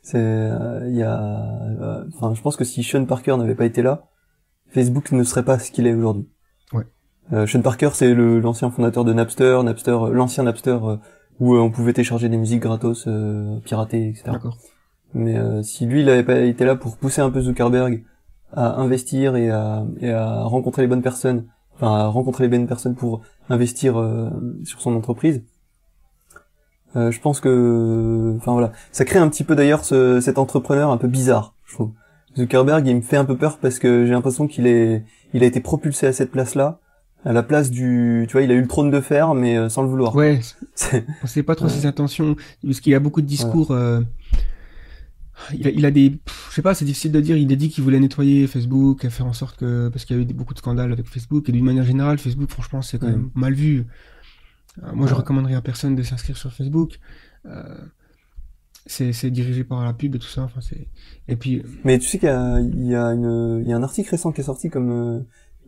c'est euh, il y a, euh, enfin, je pense que si Sean Parker n'avait pas été là, Facebook ne serait pas ce qu'il est aujourd'hui. Ouais. Euh, Sean Parker, c'est l'ancien fondateur de Napster, Napster, l'ancien Napster où on pouvait télécharger des musiques gratos, piratées, etc. Mais si lui, il n'avait pas été là pour pousser un peu Zuckerberg à investir et à, et à rencontrer les bonnes personnes, enfin à rencontrer les bonnes personnes pour investir sur son entreprise, euh, je pense que, enfin voilà, ça crée un petit peu d'ailleurs ce, cet entrepreneur un peu bizarre, je trouve. Zuckerberg, il me fait un peu peur parce que j'ai l'impression qu'il est, il a été propulsé à cette place-là, à la place du, tu vois, il a eu le trône de fer, mais euh, sans le vouloir. Ouais. On sait pas trop ses intentions, parce qu'il a beaucoup de discours. Euh, il, a, il a des, je sais pas, c'est difficile de dire. Il a dit qu'il voulait nettoyer Facebook, faire en sorte que, parce qu'il y a eu beaucoup de scandales avec Facebook et d'une manière générale, Facebook, franchement, c'est quand même mal vu. Euh, moi, je recommanderais à personne de s'inscrire sur Facebook. Euh, c'est dirigé par la pub et tout ça. Enfin, c'est et puis. Mais tu sais qu'il y y a une, il y a un article récent qui est sorti comme, euh,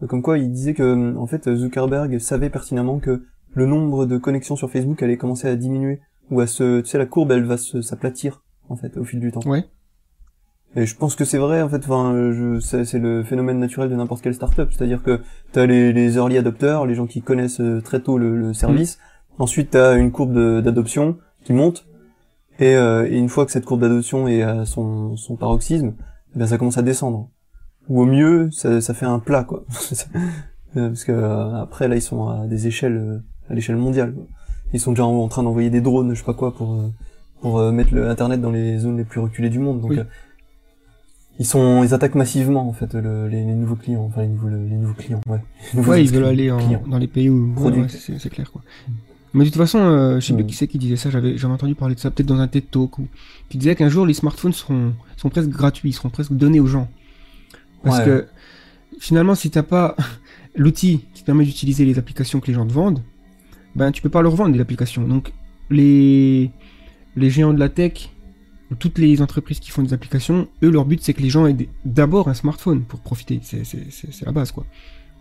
comme quoi il disait que en fait Zuckerberg savait pertinemment que le nombre de connexions sur Facebook allait commencer à diminuer ou à se, tu sais, la courbe elle va s'aplatir en fait au fil du temps. Ouais. Et je pense que c'est vrai en fait. Enfin, je, c'est, le phénomène naturel de n'importe quelle startup. C'est-à-dire que t'as les, les early adopters, les gens qui connaissent euh, très tôt le, service. Mm. Ensuite, t'as une courbe d'adoption qui monte. Et, euh, et, une fois que cette courbe d'adoption est à son, son paroxysme, eh bien ça commence à descendre. Ou au mieux, ça, ça fait un plat quoi. Parce que après là, ils sont à des échelles, à l'échelle mondiale. Ils sont déjà en, train d'envoyer des drones, je sais pas quoi, pour pour mettre le internet dans les zones les plus reculées du monde. Donc ils sont, ils attaquent massivement en fait le, les, nouveaux clients, enfin les nouveaux, les nouveaux clients, ouais. ouais, ils veulent aller dans les pays où ouais, c'est clair quoi. Mais de toute façon, euh, je sais plus mm. qui c'est qui disait ça. J'avais, j'avais entendu parler de ça peut-être dans un TED Talk ou qui disait qu'un jour les smartphones seront, sont presque gratuits, ils seront presque donnés aux gens. Parce que finalement, si t'as pas l'outil qui permet d'utiliser les applications que les gens te vendent, ben tu peux pas leur vendre des applications. Donc les les géants de la tech toutes les entreprises qui font des applications, eux, leur but, c'est que les gens aient d'abord un smartphone pour profiter. C'est la base, quoi.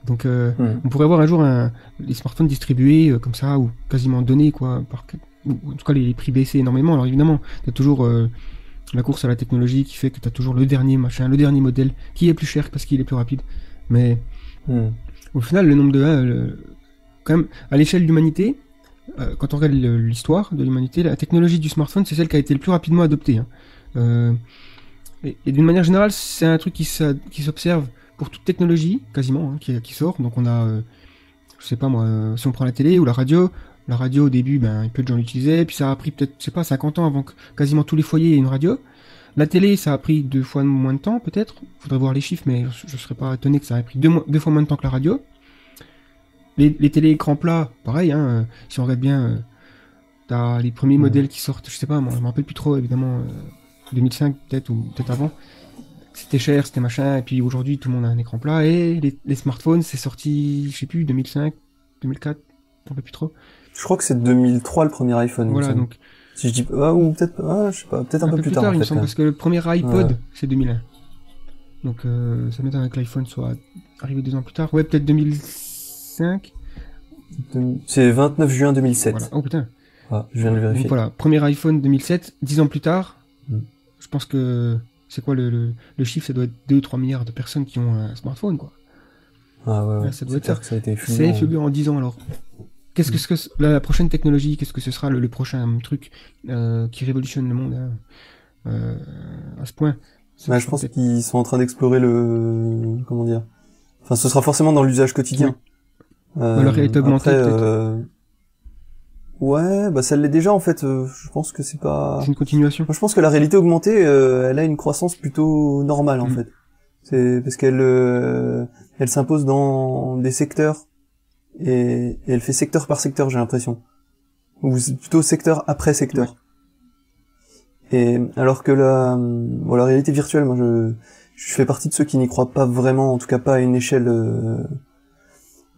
Donc, euh, on pourrait avoir un jour un, les smartphones distribués euh, comme ça, ou quasiment donnés, quoi. Par, en tout cas, les, prix baissaient énormément. Alors, évidemment, t'as toujours euh, la course à la technologie qui fait que t'as toujours le dernier machin, le dernier modèle, qui est plus cher parce qu'il est plus rapide. Mais, au final, le nombre de... quand même, à l'échelle de l'humanité, euh, quand on regarde l'histoire de l'humanité, la technologie du smartphone, c'est celle qui a été le plus rapidement adoptée. Hein. Euh, et, d'une manière générale, c'est un truc qui s'observe pour toute technologie, quasiment, hein, qui, sort. Donc on a, euh, je sais pas moi, si on prend la télé ou la radio, la radio au début, ben, peu de gens l'utilisaient, puis ça a pris peut-être, je sais pas, 50 ans avant que quasiment tous les foyers aient une radio. La télé, ça a pris deux fois moins de temps, peut-être. Faudrait voir les chiffres, mais je, ne serais pas étonné que ça ait pris deux, deux fois moins de temps que la radio. Les, les télé-écrans plats, pareil, hein, euh, si on regarde bien, euh, t'as les premiers modèles qui sortent, je sais pas, moi, je me rappelle plus trop, évidemment, 2005 euh, peut-être, ou peut-être avant. C'était cher, c'était machin, et puis aujourd'hui, tout le monde a un écran plat, et les, smartphones, c'est sorti, je sais plus, 2005, 2004, on ne plus trop. Je crois que c'est 2003 le premier iPhone. Voilà, donc. Si je dis, ah, ou peut-être, ah, je sais pas, peut-être un, peu, plus tard. il me semble, parce que le premier iPod, c'est 2001. Donc, euh, ça m'étonne que l'iPhone soit arrivé deux ans plus tard. Ouais, peut-être 2000 c'est 29 juin 2007. Oh putain. Ah, je viens de vérifier. voilà, premier iPhone 2007, 10 ans plus tard. Hmm. Je pense que c'est quoi le, le, chiffre? Ça doit être 2-3 milliards de personnes qui ont un smartphone, quoi. Ah ouais, ça doit être ça. ça a été C'est fulgurant en 10 ans alors. Qu'est-ce que, ce que la, prochaine technologie, qu'est-ce que ce sera le, prochain truc euh, qui révolutionne le monde hein, euh, à ce point? Bah, Je pense qu'ils sont en train d'explorer le comment dire? Enfin, ce sera forcément dans l'usage quotidien. Euh, la réalité augmentée, euh... Ouais, bah ça l'est déjà en fait. Euh, je pense que c'est pas. C'est une continuation. Moi, je pense que la réalité augmentée, euh, elle a une croissance plutôt normale en mm. fait. C'est parce qu'elle euh, elle s'impose dans des secteurs et, et, elle fait secteur par secteur, j'ai l'impression. Ou plutôt secteur après secteur. Et alors que la, bon, la réalité virtuelle, moi je, je fais partie de ceux qui n'y croient pas vraiment, en tout cas pas à une échelle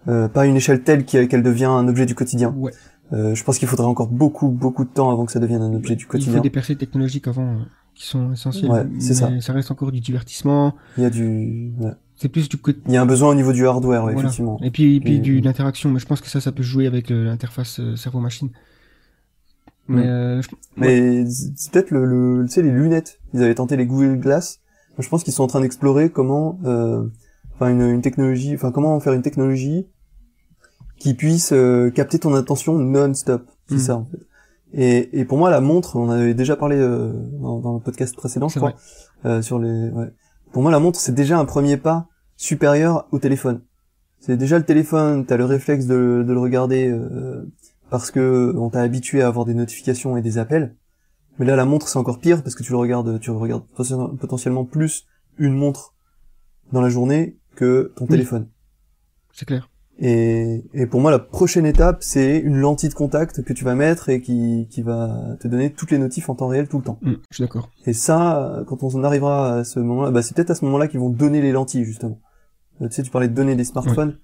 euh, pas à une échelle telle qu'elle devient un objet du quotidien. Ouais. Euh, je pense qu'il faudrait encore beaucoup, beaucoup de temps avant que ça devienne un objet du quotidien. Il faut des percées technologiques avant euh, qui sont essentielles. Ouais, c'est ça. Ça reste encore du divertissement. Il y a du. Ouais. C'est plus du Il y a un besoin au niveau du hardware, effectivement. Et puis, et puis du l'interaction. Mais je pense que ça, ça peut jouer avec l'interface cerveau-machine. Mais, euh, mais c'est peut-être le, le, tu sais, les lunettes. Ils avaient tenté les Google Glass. je pense qu'ils sont en train d'explorer comment, euh, enfin, une, une technologie, enfin, comment faire une technologie qui puisse euh, capter ton attention non-stop. C'est hmm. ça en fait. Et, et pour moi, la montre, on avait déjà parlé euh, dans, dans, le podcast précédent, je crois, euh, sur les. Ouais. Pour moi, la montre, c'est déjà un premier pas supérieur au téléphone. C'est déjà le téléphone, t'as le réflexe de, de le regarder euh, parce que on t'a habitué à avoir des notifications et des appels. Mais là, la montre, c'est encore pire parce que tu le regardes, tu regardes potentiellement plus une montre dans la journée que ton téléphone. C'est clair. Et, et, pour moi, la prochaine étape, c'est une lentille de contact que tu vas mettre et qui, qui va te donner toutes les notifs en temps réel tout le temps. Mm, je suis d'accord. Et ça, quand on en arrivera à ce moment-là, bah, c'est peut-être à ce moment-là qu'ils vont donner les lentilles, justement. Euh, tu sais, tu parlais de donner des smartphones.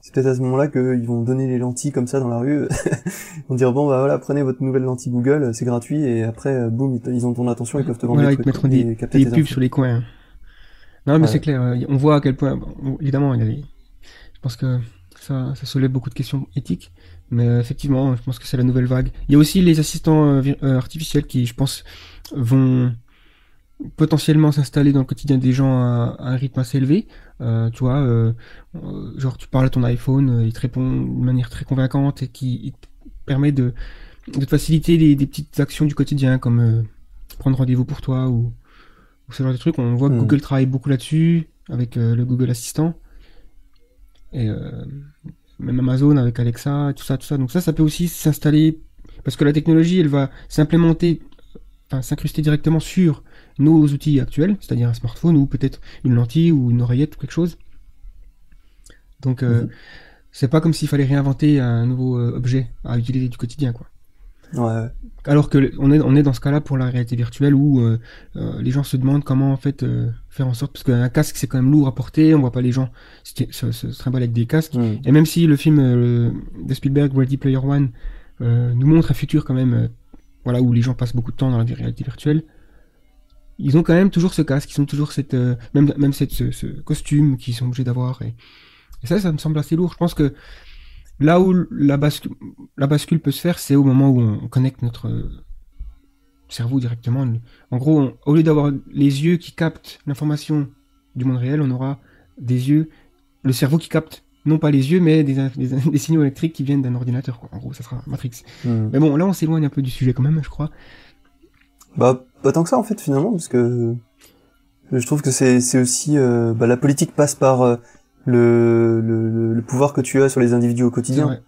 C'est peut-être à ce moment-là qu'ils vont donner les lentilles comme ça dans la rue. ils vont dire, bon, bah voilà, prenez votre nouvelle lentille Google, c'est gratuit, et après, euh, boum, ils ont ton attention, ils peuvent te vendre des trucs. Te mettront des, pubs sur les coins. Non, mais c'est clair, euh, on voit à quel point, évidemment, il y a des... Je pense que ça, ça soulève beaucoup de questions éthiques. Mais euh, effectivement, je pense que c'est la nouvelle vague. Il y a aussi les assistants euh, euh, artificiels qui, je pense, vont potentiellement s'installer dans le quotidien des gens à, un rythme assez élevé. Euh, tu vois, euh, genre tu parles à ton iPhone, il te répond de manière très convaincante et qui te permet de, de te faciliter les, des petites actions du quotidien comme prendre rendez-vous pour toi ou, ce genre de trucs. On voit que hmm. Google travaille beaucoup là-dessus avec le Google Assistant et même Amazon avec Alexa, tout ça, tout ça. Donc ça, ça peut aussi s'installer parce que la technologie, elle va s'implémenter, enfin s'incruster directement sur nos outils actuels, c'est-à-dire un smartphone ou peut-être une lentille ou une oreillette ou quelque chose. Donc euh, mhm. c'est pas comme s'il fallait réinventer un nouveau euh, objet à utiliser du quotidien, quoi. Ouais. Alors que on est on est dans ce cas-là pour la réalité virtuelle où euh, les gens se demandent comment en fait faire en sorte parce qu'un casque c'est quand même lourd à porter, on voit pas les gens se, se, trimballer avec des casques. Mhm. Et même si le film de Spielberg Ready Player One nous montre un futur quand même voilà où les gens passent beaucoup de temps dans la réalité virtuelle, ils ont quand même toujours ce casque, ils ont toujours cette euh, même même cette ce, costume qu'ils sont obligés d'avoir et, ça ça me semble assez lourd. Je pense que là où la bascule la bascule peut se faire, c'est au moment où on connecte notre cerveau directement. En gros, au lieu d'avoir les yeux qui captent l'information du monde réel, on aura des yeux, le cerveau qui capte non pas les yeux, mais des, des, signaux électriques qui viennent d'un ordinateur. En gros, ça sera Matrix. Hmm. Mais bon, là, on s'éloigne un peu du sujet quand même, je crois. Bah, pas tant que ça en fait finalement, parce que je trouve que c'est c'est aussi euh, bah, la politique passe par euh, le, le, le, pouvoir que tu as sur les individus au quotidien.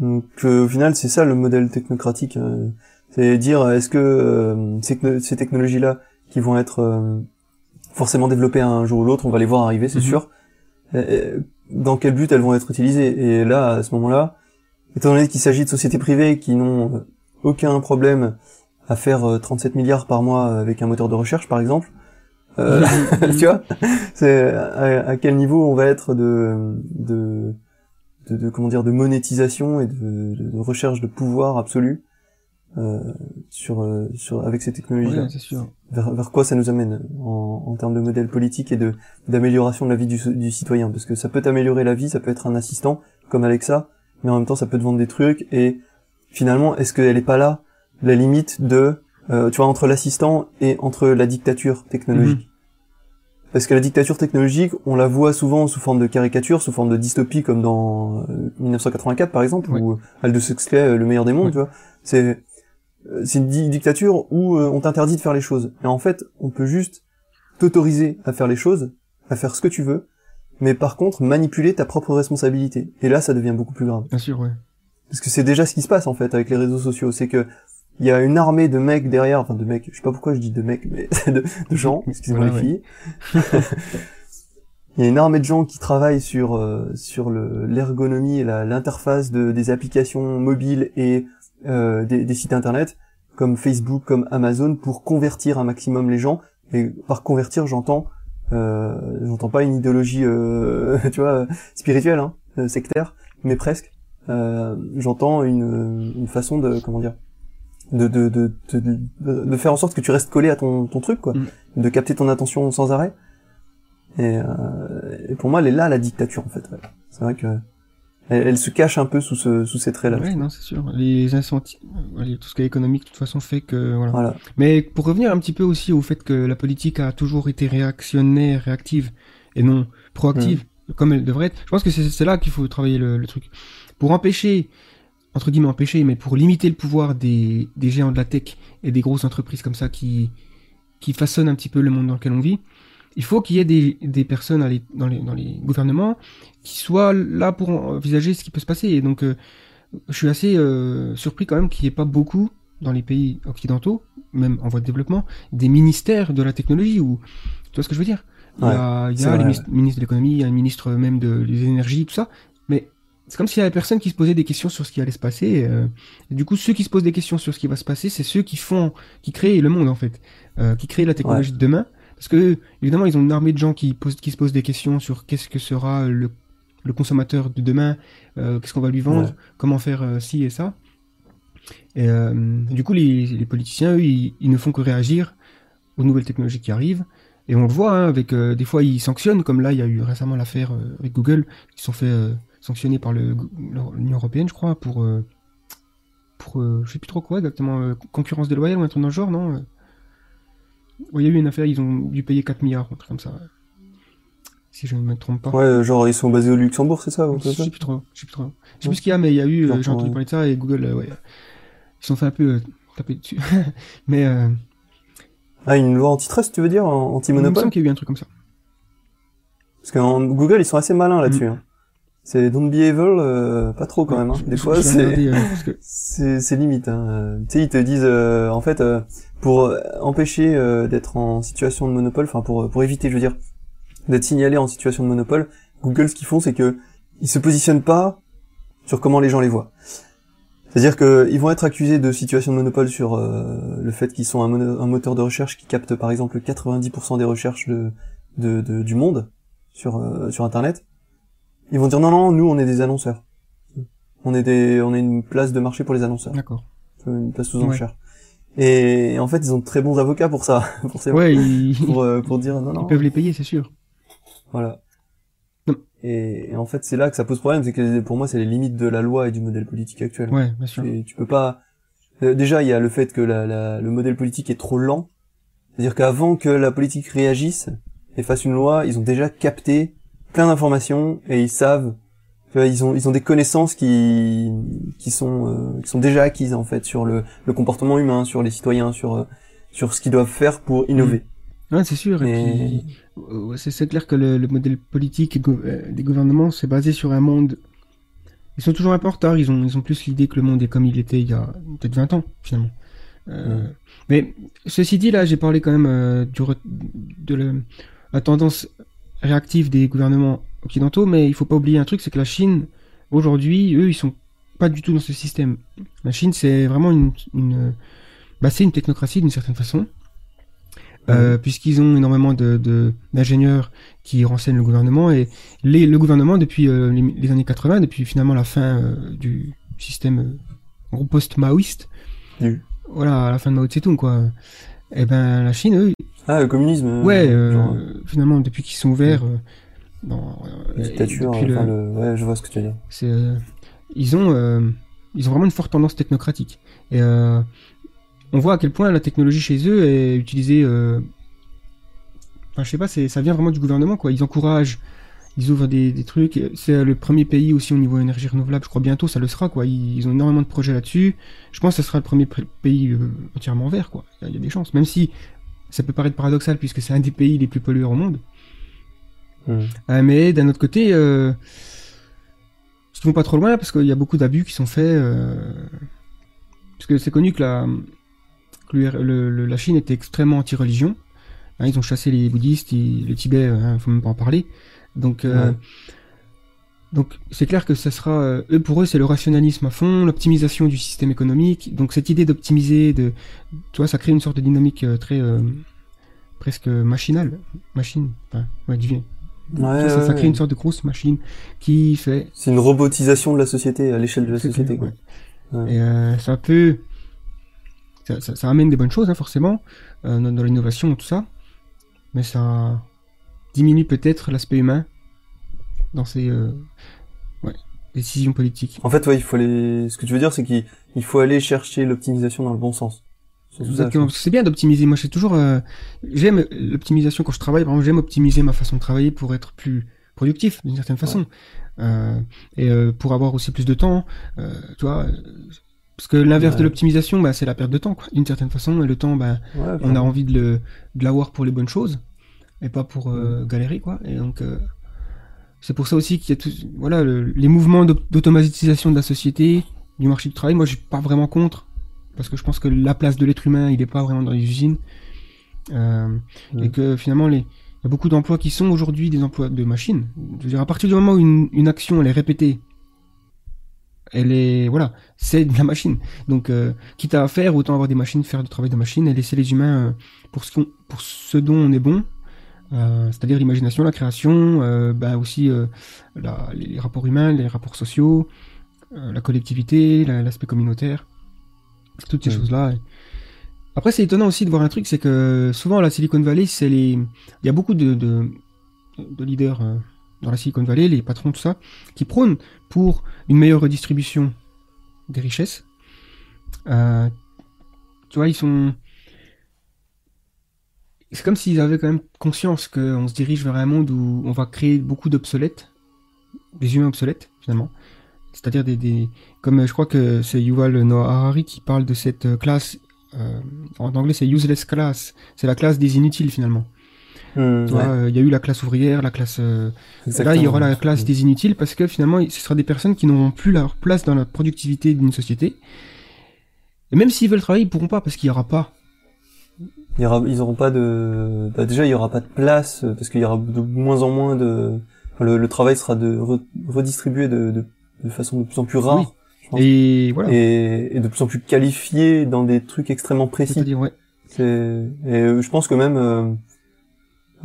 Donc euh, au final c'est ça le modèle technocratique, c'est dire est-ce que ces, technologies là qui vont être forcément développées un jour ou l'autre, on va les voir arriver, c'est mhm. sûr. dans quel but elles vont être utilisées? Et là à ce moment-là, étant donné qu'il s'agit de sociétés privées qui n'ont aucun problème à faire 37 euh, milliards par mois avec un moteur de recherche, par exemple. Euh, tu vois, c'est à, quel niveau on va être de, de, de, comment dire, de monétisation et de, de recherche de pouvoir absolu euh, sur, euh, sur avec ces technologies. Vers, vers quoi ça nous amène en, en termes de modèle politique et de d'amélioration de la vie du, du citoyen, parce que ça peut améliorer la vie, ça peut être un assistant comme Alexa, mais en même temps ça peut te vendre des trucs et finalement est-ce qu'elle est pas là la limite de, euh, tu vois, entre l'assistant et entre la dictature technologique. Mhm. Parce que la dictature technologique, on la voit souvent sous forme de caricature, sous forme de dystopie, comme dans 1984 euh, par exemple, ou Aldous Huxley, euh, Le meilleur des mondes, tu vois. C'est c'est une dictature où on t'interdit de faire les choses. Et en fait, on peut juste t'autoriser à faire les choses, à faire ce que tu veux, mais par contre manipuler ta propre responsabilité. Et là, ça devient beaucoup plus grave. Bien sûr, ouais. Parce que c'est déjà ce qui se passe en fait avec les réseaux sociaux, c'est que il y a une armée de mecs derrière, enfin de mecs, je sais pas pourquoi je dis de mecs, mais de, de gens, excusez-moi les filles. il y a une armée de gens qui travaillent sur euh, sur l'ergonomie et l'interface de, des applications mobiles et euh, des, des, sites internet comme Facebook, comme Amazon pour convertir un maximum les gens. Et par convertir, j'entends euh, j'entends pas une idéologie euh, tu vois spirituelle, hein, euh, sectaire, mais presque. j'entends une, une façon de comment dire de, de, de, de, de faire en sorte que tu restes collé à ton, ton truc, quoi. Mm. De capter ton attention sans arrêt. Et, euh, et, pour moi, elle est là, la dictature, en fait. C'est vrai que elle, se cache un peu sous, ce, sous ces traits-là. Oui, non, c'est sûr. Les incentives, tout ce qui est économique, de toute façon, fait que... Voilà. voilà. Mais pour revenir un petit peu aussi au fait que la politique a toujours été réactionnaire, réactive, et non proactive, mm. comme elle devrait être, je pense que c'est là qu'il faut travailler le, le truc. Pour empêcher entre guillemets empêcher, mais pour limiter le pouvoir des, des géants de la tech et des grosses entreprises comme ça qui, qui façonnent un petit peu le monde dans lequel on vit, il faut qu'il y ait des, des personnes dans, les, dans les gouvernements qui soient là pour envisager ce qui peut se passer. Et donc, euh, je suis assez euh, surpris quand même qu'il n'y ait pas beaucoup dans les pays occidentaux, même en voie de développement, des ministères de la technologie. Ou, tu vois ce que je veux dire? Il y a, il y a les ministres de l'économie, il y a un ministre même de l'énergie, tout ça. C'est comme s'il y avait personne qui se posait des questions sur ce qui allait se passer. Euh, du coup, ceux qui se posent des questions sur ce qui va se passer, c'est ceux qui font, qui créent le monde en fait, euh, qui créent la technologie de demain. Parce que évidemment, ils ont une armée de gens qui posent, qui se posent des questions sur qu'est-ce que sera le, le consommateur de demain, euh, qu'est-ce qu'on va lui vendre, comment faire ci et ça. Et du coup, les, les politiciens, eux, ils, ne font que réagir aux nouvelles technologies qui arrivent. Et on le voit hein, avec des fois ils sanctionnent, comme là il y a eu récemment l'affaire avec Google, qui sont fait sanctionné par l'Union européenne, je crois, pour euh, pour euh, je sais plus trop quoi exactement, euh, concurrence déloyale ou un truc dans le genre, non il y a eu une affaire, ils ont dû payer 4 milliards, un truc comme ça. Si je ne me trompe pas. Ouais, genre ils sont basés au Luxembourg, c'est ça Je sais plus trop. Je sais plus trop. Je sais plus ce qu'il y a, mais il y a eu, j'ai entendu parler de ça et Google, ouais, ils sont fait un peu taper dessus. mais ah, une loi antitrust, tu veux dire, anti-monopole? Il me semble qu'il y a eu un truc comme ça. Parce qu'en Google, ils sont assez malins là-dessus. Mm. Hein. C'est don't be evil, euh, pas trop quand même. Hein. Des fois, c'est c'est limite. Hein. Tu sais, ils te disent, euh, en fait, euh, pour empêcher d'être en situation de monopole, enfin pour pour éviter, je veux dire, d'être signalé en situation de monopole, Google, ce qu'ils font, c'est que ils se positionnent pas sur comment les gens les voient. C'est-à-dire qu'ils vont être accusés de situation de monopole sur euh, le fait qu'ils sont un, moteur de recherche qui capte par exemple 90% des recherches de, de, du monde sur, euh, sur Internet. Ils vont dire non non, nous on est des annonceurs. On est des on est une place de marché pour les annonceurs. D'accord. Une place sous enchère. Et, en fait, ils ont de très bons avocats pour ça, pour, ouais, ils... pour, euh, pour dire non non. Ils peuvent les payer, c'est sûr. Voilà. Et, en fait, c'est là que ça pose problème, c'est que pour moi, c'est les limites de la loi et du modèle politique actuel. Ouais, bien sûr. tu peux pas. Euh, déjà, il y a le fait que la, le modèle politique est trop lent. C'est-à-dire qu'avant que la politique réagisse et fasse une loi, ils ont déjà capté plein d'informations et ils savent ils ont ils ont des connaissances qui qui sont euh, qui sont déjà acquises en fait sur le, le comportement humain, sur les citoyens, sur euh, sur ce qu'ils doivent faire pour innover. Ouais, c'est sûr. Et, puis, c'est clair que le, modèle politique euh, des gouvernements, c'est basé sur un monde. Ils sont toujours un peu en retard. Ils ont, ils ont plus l'idée que le monde est comme il était il y a peut-être 20 ans, finalement. Euh, mais ceci dit, là, j'ai parlé quand même euh, du, de la tendance réactive des gouvernements occidentaux, mais il faut pas oublier un truc, c'est que la Chine, aujourd'hui, eux, ils sont pas du tout dans ce système. La Chine, c'est vraiment une, une bah, c'est une technocratie d'une certaine façon. Euh, puisqu'ils ont énormément de d'ingénieurs qui renseignent le gouvernement et les, le gouvernement depuis euh, les, années 80, depuis finalement la fin euh, du système post-maoïste, voilà, à la fin de Mao Tse-tung quoi. Et eh ben la Chine, eux, ah le communisme, ouais, finalement depuis qu'ils sont ouverts dans la dictature, enfin, le... ouais, je vois ce que tu veux dire. C'est ils ont ils ont vraiment une forte tendance technocratique et on voit à quel point la technologie chez eux est utilisée. Euh... Enfin, je sais pas, ça vient vraiment du gouvernement, quoi. Ils encouragent, ils ouvrent des, trucs. C'est le premier pays aussi au niveau énergie renouvelable. Je crois bientôt ça le sera, quoi. Ils, ont énormément de projets là-dessus. Je pense que ce sera le premier pays euh, entièrement vert, quoi. Il y, a des chances, même si ça peut paraître paradoxal puisque c'est un des pays les plus pollueurs au monde. Mmh. Euh, mais d'un autre côté, euh, ils vont pas trop loin parce qu'il y a beaucoup d'abus qui sont faits. Euh, parce que c'est connu que la, la Chine était extrêmement anti-religion. Hein, ils ont chassé les bouddhistes, le Tibet, il hein, faut même pas en parler. Donc, euh, donc c'est clair que ça sera, euh, eux pour eux c'est le rationalisme à fond, l'optimisation du système économique. Donc cette idée d'optimiser, de, tu vois, ça crée une sorte de dynamique euh, très presque machinale, machine, enfin, ouais, du Ouais, ça, crée une sorte de grosse machine qui fait. C'est une robotisation de la société à l'échelle de la société. Quoi. Et ça peut ça, amène des bonnes choses, hein, forcément, euh, dans, l'innovation, tout ça, mais ça diminue peut-être l'aspect humain dans ces euh, décisions politiques. En fait, ouais, il faut aller. Ce que tu veux dire, c'est qu'il faut aller chercher l'optimisation dans le bon sens. C'est bien d'optimiser. Moi, j'ai toujours, euh, j'aime l'optimisation quand je travaille. Par exemple, j'aime optimiser ma façon de travailler pour être plus productif d'une certaine façon. et pour avoir aussi plus de temps. tu vois, parce que l'inverse de l'optimisation, bah, c'est la perte de temps, d'une certaine façon. Et le temps, bah, on a envie de, le, de l'avoir pour les bonnes choses, et pas pour euh, galérer, quoi. Et donc, euh, c'est pour ça aussi qu'il y a tout, voilà, les mouvements d'automatisation de la société, du marché du travail. Moi, je suis pas vraiment contre, parce que je pense que la place de l'être humain, il est pas vraiment dans les usines, euh, et que finalement, les, il y a beaucoup d'emplois qui sont aujourd'hui des emplois de machines. Je veux dire, à partir du moment où une, une action elle est répétée elle est voilà, c'est de la machine. Donc euh, quitte à faire, autant avoir des machines, faire du travail de machine et laisser les humains euh, pour ce pour ce dont on est bon, euh, c'est-à-dire l'imagination, la création, bah aussi les rapports humains, les rapports sociaux, la collectivité, l'aspect communautaire, toutes ces choses là. Après c'est étonnant aussi de voir un truc, c'est que souvent la Silicon Valley, c'est les, il y a beaucoup de, de, de leaders dans la Silicon Valley, les patrons, tout ça, qui prônent pour une meilleure redistribution des richesses. Euh, tu vois, ils sont. C'est comme s'ils avaient quand même conscience qu'on se dirige vers un monde où on va créer beaucoup d'obsolètes, des humains obsolètes finalement. C'est-à-dire des, des, comme je crois que c'est Yuval Noah Harari qui parle de cette classe, euh, en anglais c'est useless class, c'est la classe des inutiles finalement. Euh, il y a eu la classe ouvrière, la classe. Euh, là, il y aura la classe des inutiles parce que finalement, ce sera des personnes qui n'auront plus leur place dans la productivité d'une société. Et même s'ils veulent travailler, ils pourront pas parce qu'il y aura pas. Il y aura, ils auront pas de. Bah, déjà, il y aura pas de place parce qu'il y aura de moins en moins de. le, travail sera de redistribué de, de, façon de plus en plus rare. Et voilà. Et, de plus en plus qualifié dans des trucs extrêmement précis. Dire, ouais. Et euh, je pense que même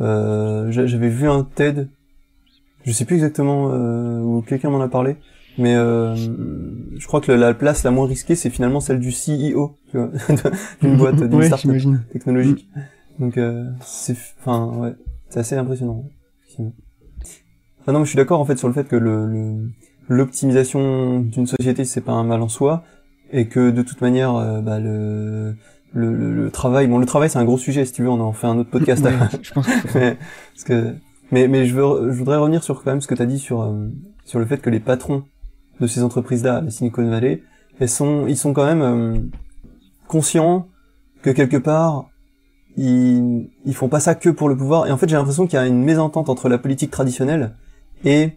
euh, j'avais vu un TED, je sais plus exactement euh, où quelqu'un m'en a parlé, mais euh, je crois que la place la moins risquée c'est finalement celle du CEO d'une boîte d'une ouais, technologique. Donc c'est, enfin ouais, c'est assez impressionnant. Enfin non, mais je suis d'accord en fait sur le fait que le l'optimisation d'une société c'est pas un mal en soi et que de toute manière bah, le le, le, travail. Bon, le travail, c'est un gros sujet. Si tu veux, on en fait un autre podcast. je pense. mais, parce que, mais, mais je veux, je voudrais revenir sur quand même ce que tu as dit sur euh, sur le fait que les patrons de ces entreprises-là, la Silicon Valley, elles sont, ils sont quand même euh, conscients que quelque part, ils, ils font pas ça que pour le pouvoir. Et en fait, j'ai l'impression qu'il y a une mésentente entre la politique traditionnelle et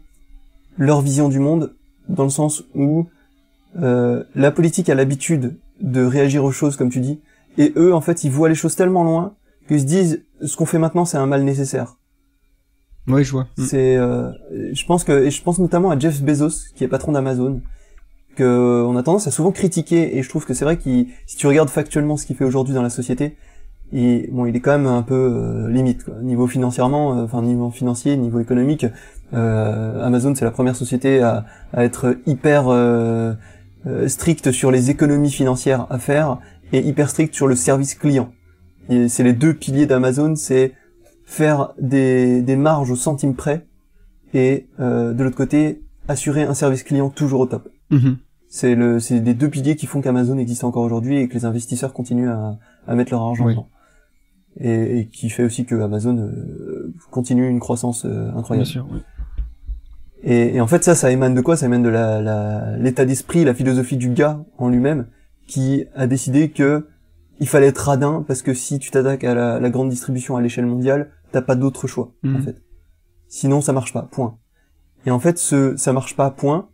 leur vision du monde, dans le sens où euh, la politique a l'habitude de réagir aux choses, comme tu dis, et eux, en fait, ils voient les choses tellement loin qu'ils se disent ce qu'on fait maintenant, c'est un mal nécessaire. Oui, je vois. Mm. C'est, euh, je pense que, et je pense notamment à Jeff Bezos, qui est patron d'Amazon, que on a tendance à souvent critiquer, et je trouve que c'est vrai qu'il, si tu regardes factuellement ce qu'il fait aujourd'hui dans la société, il, bon, il est quand même un peu euh, limite, quoi. niveau financièrement, euh, enfin niveau financier, niveau économique. Amazon, c'est la première société à, à être hyper strict sur les économies financières à faire et hyper strict sur le service client. C'est les deux piliers d'Amazon, c'est faire des, des marges au centime près et euh, de l'autre côté assurer un service client toujours au top. Mhm. C'est le c'est les deux piliers qui font qu'Amazon existe encore aujourd'hui et que les investisseurs continuent à, à mettre leur argent dedans. Et, et, qui fait aussi que Amazon euh, continue une croissance euh, incroyable. Bien sûr, oui. et, et, en fait ça ça émane de quoi? Ça émane de la l'état d'esprit, la philosophie du gars en lui-même qui a décidé que il fallait être radin parce que si tu t'attaques à la, grande distribution à l'échelle mondiale, t'as pas d'autre choix en mhm. fait. Sinon ça marche pas. Point. Et en fait, ce ça marche pas. Point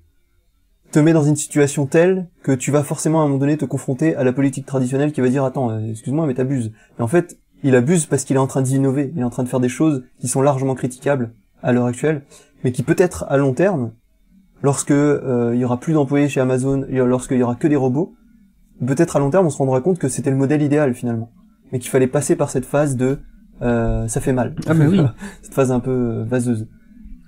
te met dans une situation telle que tu vas forcément à un moment donné te confronter à la politique traditionnelle qui va dire attends euh, excuse-moi mais t'abuses. Et en fait il abuse parce qu'il est en train d'innover, il est en train de faire des choses qui sont largement critiquables à l'heure actuelle, mais qui peut-être à long terme, lorsque euh, il y aura plus d'employés chez Amazon, lorsqu'il y aura que des robots, peut-être à long terme on se rendra compte que c'était le modèle idéal finalement, mais qu'il fallait passer par cette phase de euh, ça fait mal, ah mais oui, cette phase un peu euh, vaseuse.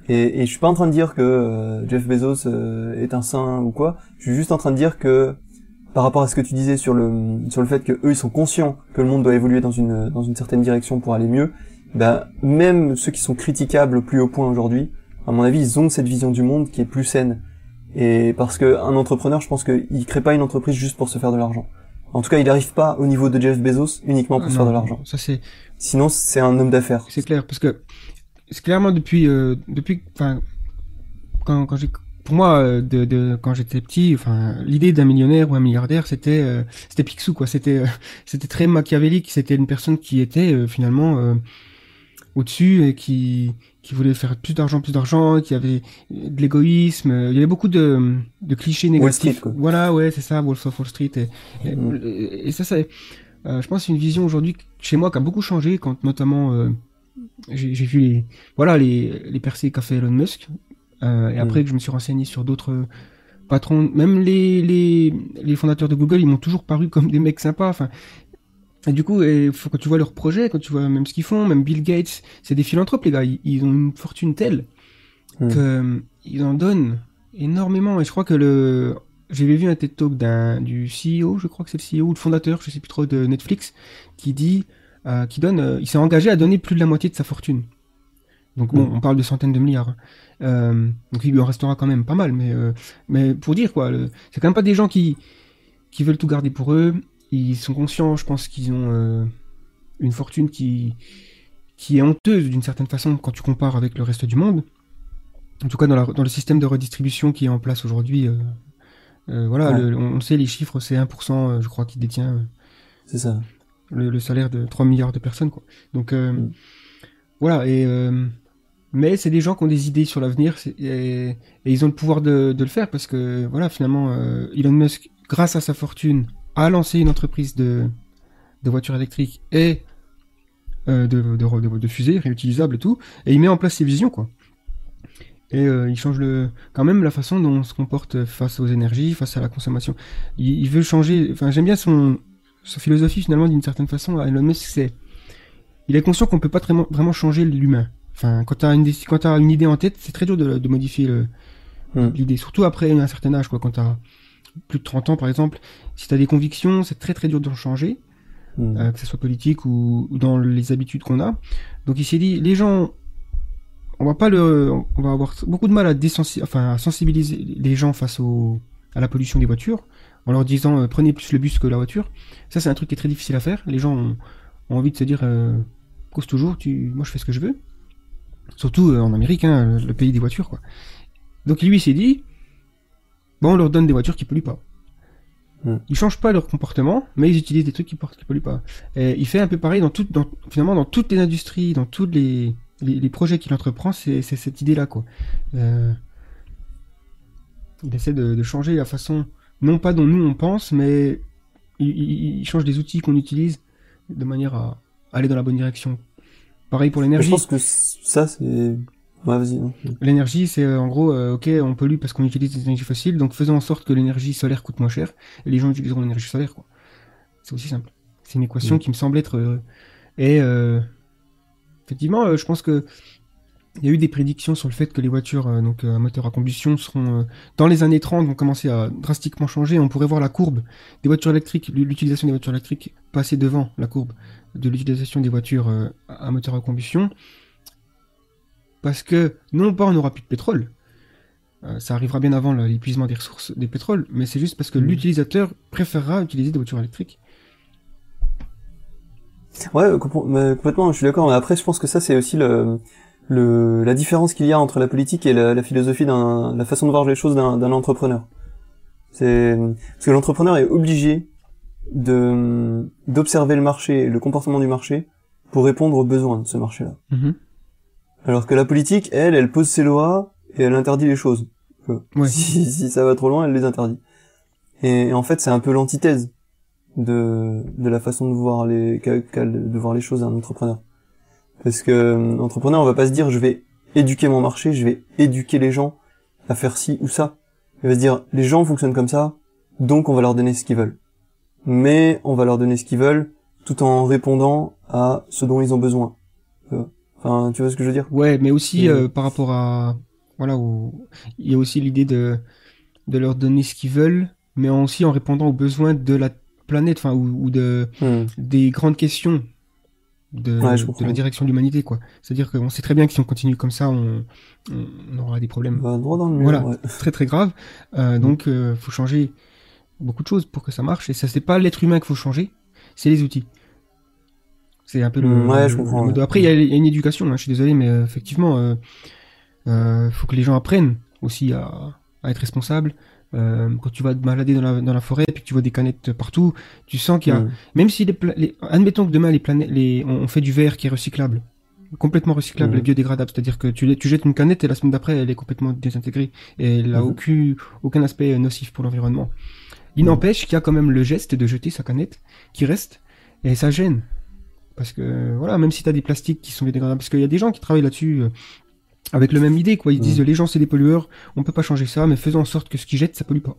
Et, et je suis pas en train de dire que euh, Jeff Bezos euh, est un saint ou quoi. Je suis juste en train de dire que par rapport à ce que tu disais sur le sur le fait que eux ils sont conscients que le monde doit évoluer dans une dans une certaine direction pour aller mieux. Ben même ceux qui sont critiquables au plus haut point aujourd'hui, à mon avis, ils ont cette vision du monde qui est plus saine et parce que un entrepreneur, je pense qu'il crée pas une entreprise juste pour se faire de l'argent. En tout cas, il n'arrive pas au niveau de Jeff Bezos uniquement pour se faire de l'argent. Ça c'est. Sinon, c'est un homme d'affaires. C'est clair, parce que c'est clairement depuis euh, depuis enfin quand quand j'ai pour moi euh, de, de quand j'étais petit, enfin l'idée d'un millionnaire ou un milliardaire, c'était euh, c'était Picsou quoi. C'était euh, c'était très machiavélique. C'était une personne qui était finalement au-dessus et qui qui voulait faire plus d'argent, plus d'argent, qui avait de l'égoïsme. Il y avait beaucoup de, de clichés négatifs. Voilà, ouais, c'est ça, of Wall Street. Et, mm. et, ça, c'est, je pense, une vision aujourd'hui chez moi qui a beaucoup changé quand notamment euh, j'ai, vu les, voilà, les, les percées qu'a fait Elon Musk. Euh, et mm. après que je me suis renseigné sur d'autres patrons, même les, les, les fondateurs de Google, ils m'ont toujours paru comme des mecs sympas. Enfin, et du coup, et, quand tu vois leurs projets, quand tu vois même ce qu'ils font, même Bill Gates, c'est des philanthropes, les gars. Ils, ont une fortune telle hmm. que euh, ils en donnent énormément. Et je crois que le, j'avais vu un TED Talk d'un du CEO, je crois que c'est le CEO ou le fondateur, je sais plus trop de Netflix, qui dit, euh, qui donne, euh, il s'est engagé à donner plus de la moitié de sa fortune. Donc bon, hmm. on parle de centaines de milliards. Hein. Euh, donc il lui en restera quand même pas mal, mais mais pour dire quoi, c'est quand même pas des gens qui qui veulent tout garder pour eux ils sont conscients, je pense qu'ils ont. Une fortune qui, qui est honteuse d'une certaine façon quand tu compares avec le reste du monde. En tout cas, dans, dans le système de redistribution qui est en place aujourd'hui, euh, euh, voilà, on, sait les chiffres, c'est 1%, je crois, qui détient. c'est ça. Le, salaire de 3 milliards de personnes, quoi. Donc, mm. voilà, et. mais c'est des gens qui ont des idées sur l'avenir et, ils ont le pouvoir de, de, le faire parce que, voilà, finalement, Elon Musk, grâce à sa fortune, a lancé une entreprise de, de voitures électriques et euh, de, de, de, fusées réutilisables et tout, et il met en place ses visions, quoi. Et euh, il change le, quand même la façon dont on se comporte face aux énergies, face à la consommation. Il, veut changer, enfin j'aime bien son, sa philosophie finalement d'une certaine façon. Elon Musk, c'est, il est conscient qu'on peut pas vraiment, vraiment changer l'humain. Enfin, quand tu as une, quand une idée en tête, c'est très dur de, de modifier hmm. l'idée, surtout après un certain âge, quoi. Quand tu as plus de 30 ans, par exemple, si tu as des convictions, c'est très très dur d'en changer. Mm. Euh, que ce soit politique ou, dans les habitudes qu'on a. Donc il s'est dit, les gens, on va pas le, on va avoir beaucoup de mal à, enfin, à sensibiliser les gens face au, à la pollution des voitures, en leur disant euh, prenez plus le bus que la voiture. Ça c'est un truc qui est très difficile à faire. Les gens ont, envie de se dire euh, cause toujours, tu, moi je fais ce que je veux. Surtout en Amérique, hein, le pays des voitures quoi. Donc lui il s'est dit, bon on leur donne des voitures qui polluent pas. Mm. Ils changent pas leur comportement, mais ils utilisent des trucs qui, portent, qui polluent pas. Et il fait un peu pareil dans tout, dans, finalement dans toutes les industries, dans tous les, les, projets qu'il entreprend, c'est cette idée-là quoi. Euh, il essaie de, changer la façon, non pas dont nous on pense, mais il, change des outils qu'on utilise de manière à aller dans la bonne direction. Pareil pour l'énergie. Je pense que ça c'est L'énergie, c'est euh, en gros, euh, ok, on pollue parce qu'on utilise des énergies fossiles, donc faisons en sorte que l'énergie solaire coûte moins cher, et les gens utiliseront l'énergie solaire, quoi. C'est aussi simple. C'est une équation mm. qui me semble être... Euh, et effectivement, je pense que il y a eu des prédictions sur le fait que les voitures donc à moteur à combustion seront dans les années 30 vont commencer à drastiquement changer. On pourrait voir la courbe des voitures électriques, l'utilisation des voitures électriques passer devant la courbe de l'utilisation des voitures à moteur à combustion parce que non pas on n'aura plus de pétrole, euh, ça arrivera bien avant l'épuisement des ressources des pétroles, mais c'est juste parce que mm. l'utilisateur préférera utiliser des voitures électriques. Ouais, complètement, je suis d'accord. Mais après, je pense que ça, c'est aussi le, le, la différence qu'il y a entre la politique et la, philosophie d'un, la façon de voir les choses d'un, entrepreneur. C'est parce que l'entrepreneur est obligé de d'observer le marché, le comportement du marché, pour répondre aux besoins de ce marché-là. Mm-hmm. Alors que la politique, elle, elle pose ses lois et elle interdit les choses. Si, ça va trop loin, elle les interdit. Et, en fait, c'est un peu l'antithèse de, de la façon de voir les de voir les choses d'un entrepreneur. Parce que l'entrepreneur, on va pas se dire je vais éduquer mon marché, je vais éduquer les gens à faire ci ou ça. Il va se dire les gens fonctionnent comme ça, donc on va leur donner ce qu'ils veulent. Mais on va leur donner ce qu'ils veulent tout en répondant à ce dont ils ont besoin. Enfin, tu vois ce que je veux dire? Ouais, mais aussi euh, par rapport à voilà, il y a aussi l'idée de de leur donner ce qu'ils veulent, mais aussi en répondant aux besoins de la planète, enfin ou, de hmm. des grandes questions de, de la direction de l'humanité, quoi. C'est-à-dire qu'on sait très bien que si on continue comme ça, on, on aura des problèmes. Bah, droit dans le mur, voilà, très très grave. Euh, hmm. Donc, euh, faut changer beaucoup de choses pour que ça marche. Et ça, c'est pas l'être humain qu'il faut changer, c'est les outils. C'est un peu le. Mm, ouais, je comprends. Après, il y, a une éducation. Hein, je suis désolé, mais euh, effectivement, euh, euh, faut que les gens apprennent aussi à, être responsables. Euh, quand tu vas te balader dans la, dans la forêt et puis que tu vois des canettes partout, tu sens qu'il y a, mm. même si les, admettons que demain les planètes, les, on, fait du verre qui est recyclable, complètement recyclable mm. et biodégradable, c'est-à-dire que tu, tu jettes une canette et la semaine d'après elle est complètement désintégrée et elle a mm-hmm. aucun, aucun aspect nocif pour l'environnement. Il n'empêche qu'il y a quand même le geste de jeter sa canette qui reste et ça gêne. Parce que, voilà, même si tu as des plastiques qui sont biodégradables, parce qu'il y a des gens qui travaillent là-dessus euh, avec le même idée, quoi. Ils disent, les gens, c'est des pollueurs, on peut pas changer ça, mais faisons en sorte que ce qu'ils jettent, ça pollue pas.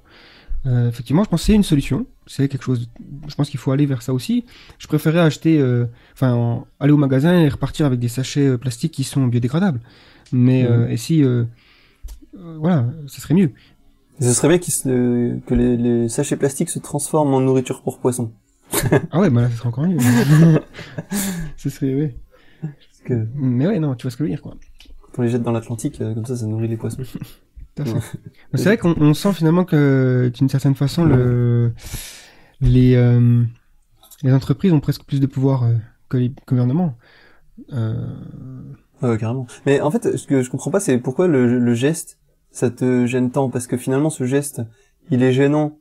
Euh, effectivement, je pense que c'est une solution. C'est quelque chose. Je pense qu'il faut aller vers ça aussi. Je préférerais acheter, euh, enfin, aller au magasin et repartir avec des sachets plastiques qui sont biodégradables. Mais et si, voilà, ce serait mieux. Ce serait bien que les, les, sachets plastiques se transforment en nourriture pour poissons ah ouais, bah là, ça serait encore mieux. ce serait, ouais. Que... Mais ouais, non, tu vois ce que je veux dire, quoi. Quand on les jette dans l'Atlantique, euh, comme ça, ça nourrit les poissons. C'est vrai qu'on sent finalement que, d'une certaine façon, le, les, euh, les entreprises ont presque plus de pouvoir euh, que les gouvernements. Euh... Ouais, carrément. Mais en fait, ce que je comprends pas, c'est pourquoi le, le, geste, ça te gêne tant? Parce que finalement, ce geste, il est gênant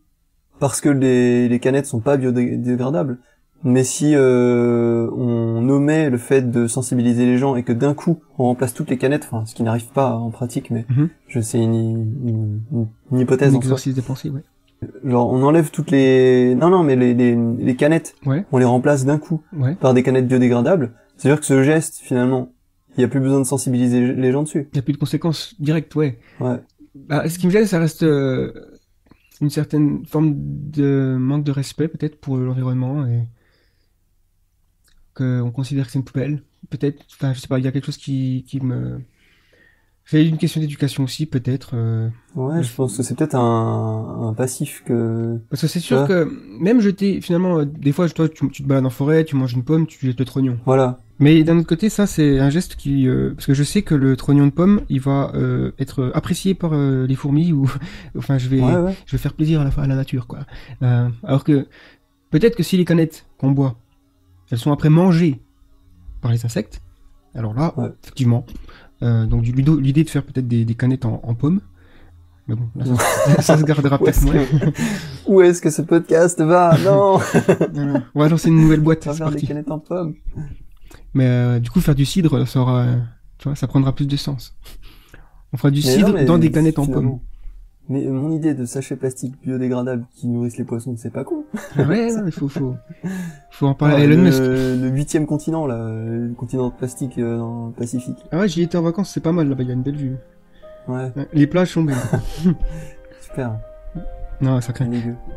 parce que les, les canettes sont pas biodégradables. Mais si euh, on omet le fait de sensibiliser les gens et que d'un coup on remplace toutes les canettes, enfin ce qui n'arrive pas en pratique, mais mhm. je sais une, une, une, hypothèse. Un exercice de pensée, ouais. Genre on enlève toutes les non non mais les les, les canettes, ouais. on les remplace d'un coup ouais. par des canettes biodégradables. C'est-à-dire que ce geste finalement, il y a plus besoin de sensibiliser les gens dessus. Il y a plus de conséquences directes, ouais. Ouais. Bah, ce qui me gêne, ça reste euh, une certaine forme de manque de respect peut-être pour l'environnement et qu'on considère que c'est une poubelle. Peut-être, enfin, je sais pas, il y a quelque chose qui, qui me. C'est une question d'éducation aussi, peut-être. Euh... Ouais, je pense que c'est peut-être un, un, passif que. Parce que c'est sûr que même jeter, finalement, euh, des fois, toi, tu, tu, te balades en forêt, tu manges une pomme, tu jettes le trognon. Voilà. Mais d'un autre côté, ça, c'est un geste qui, euh, parce que je sais que le trognon de pomme, il va être apprécié par les fourmis ou, enfin, je vais, ouais, ouais. je vais faire plaisir à la, à la nature, quoi. Alors que peut-être que si les canettes qu'on boit elles sont après mangées par les insectes. Alors là, ouais. effectivement. Euh, donc l'idée de faire peut-être des, des, canettes en, en pommes. Mais bon, là, ça, ça, se gardera peut-être moins. Où est-ce que ce podcast va Non On va lancer une nouvelle boîte. On va faire parti. des canettes en pommes. Mais euh, du coup, faire du cidre, ça aura, tu vois, ça prendra plus de sens. On fera du mais cidre non, dans des canettes en pommes. Mais mon idée de sachets plastiques biodégradables qui nourrissent les poissons, c'est pas con. ouais, non, il faut, faut, faut en parler à le, Elon Musk. Le huitième continent, là, le continent de plastique euh, dans le Pacifique. Ah ouais, j'y étais en vacances, c'est pas mal là-bas, il y a une belle vue. Ouais. Les plages sont belles. Super. Non, ça craint.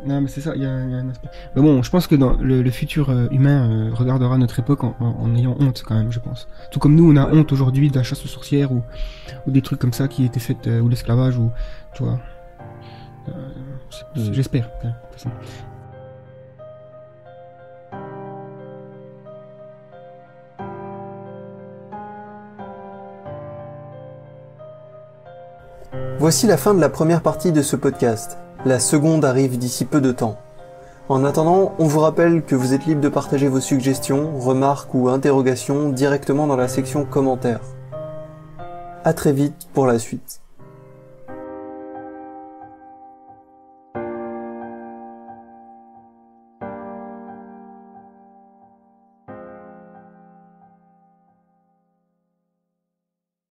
Non, mais c'est ça, il y, y, a un aspect. Mais bon, je pense que dans le, le futur euh, humain euh, regardera notre époque en, en, en, ayant honte quand même, je pense. Tout comme nous, on a ouais. honte aujourd'hui de la chasse aux sorcières ou, ou des trucs comme ça qui étaient faits, euh, ou l'esclavage, ou, tu vois. Euh, J'espère. Voici la fin de la première partie de ce podcast. La seconde arrive d'ici peu de temps. En attendant, on vous rappelle que vous êtes libre de partager vos suggestions, remarques ou interrogations directement dans la section commentaires. À très vite pour la suite.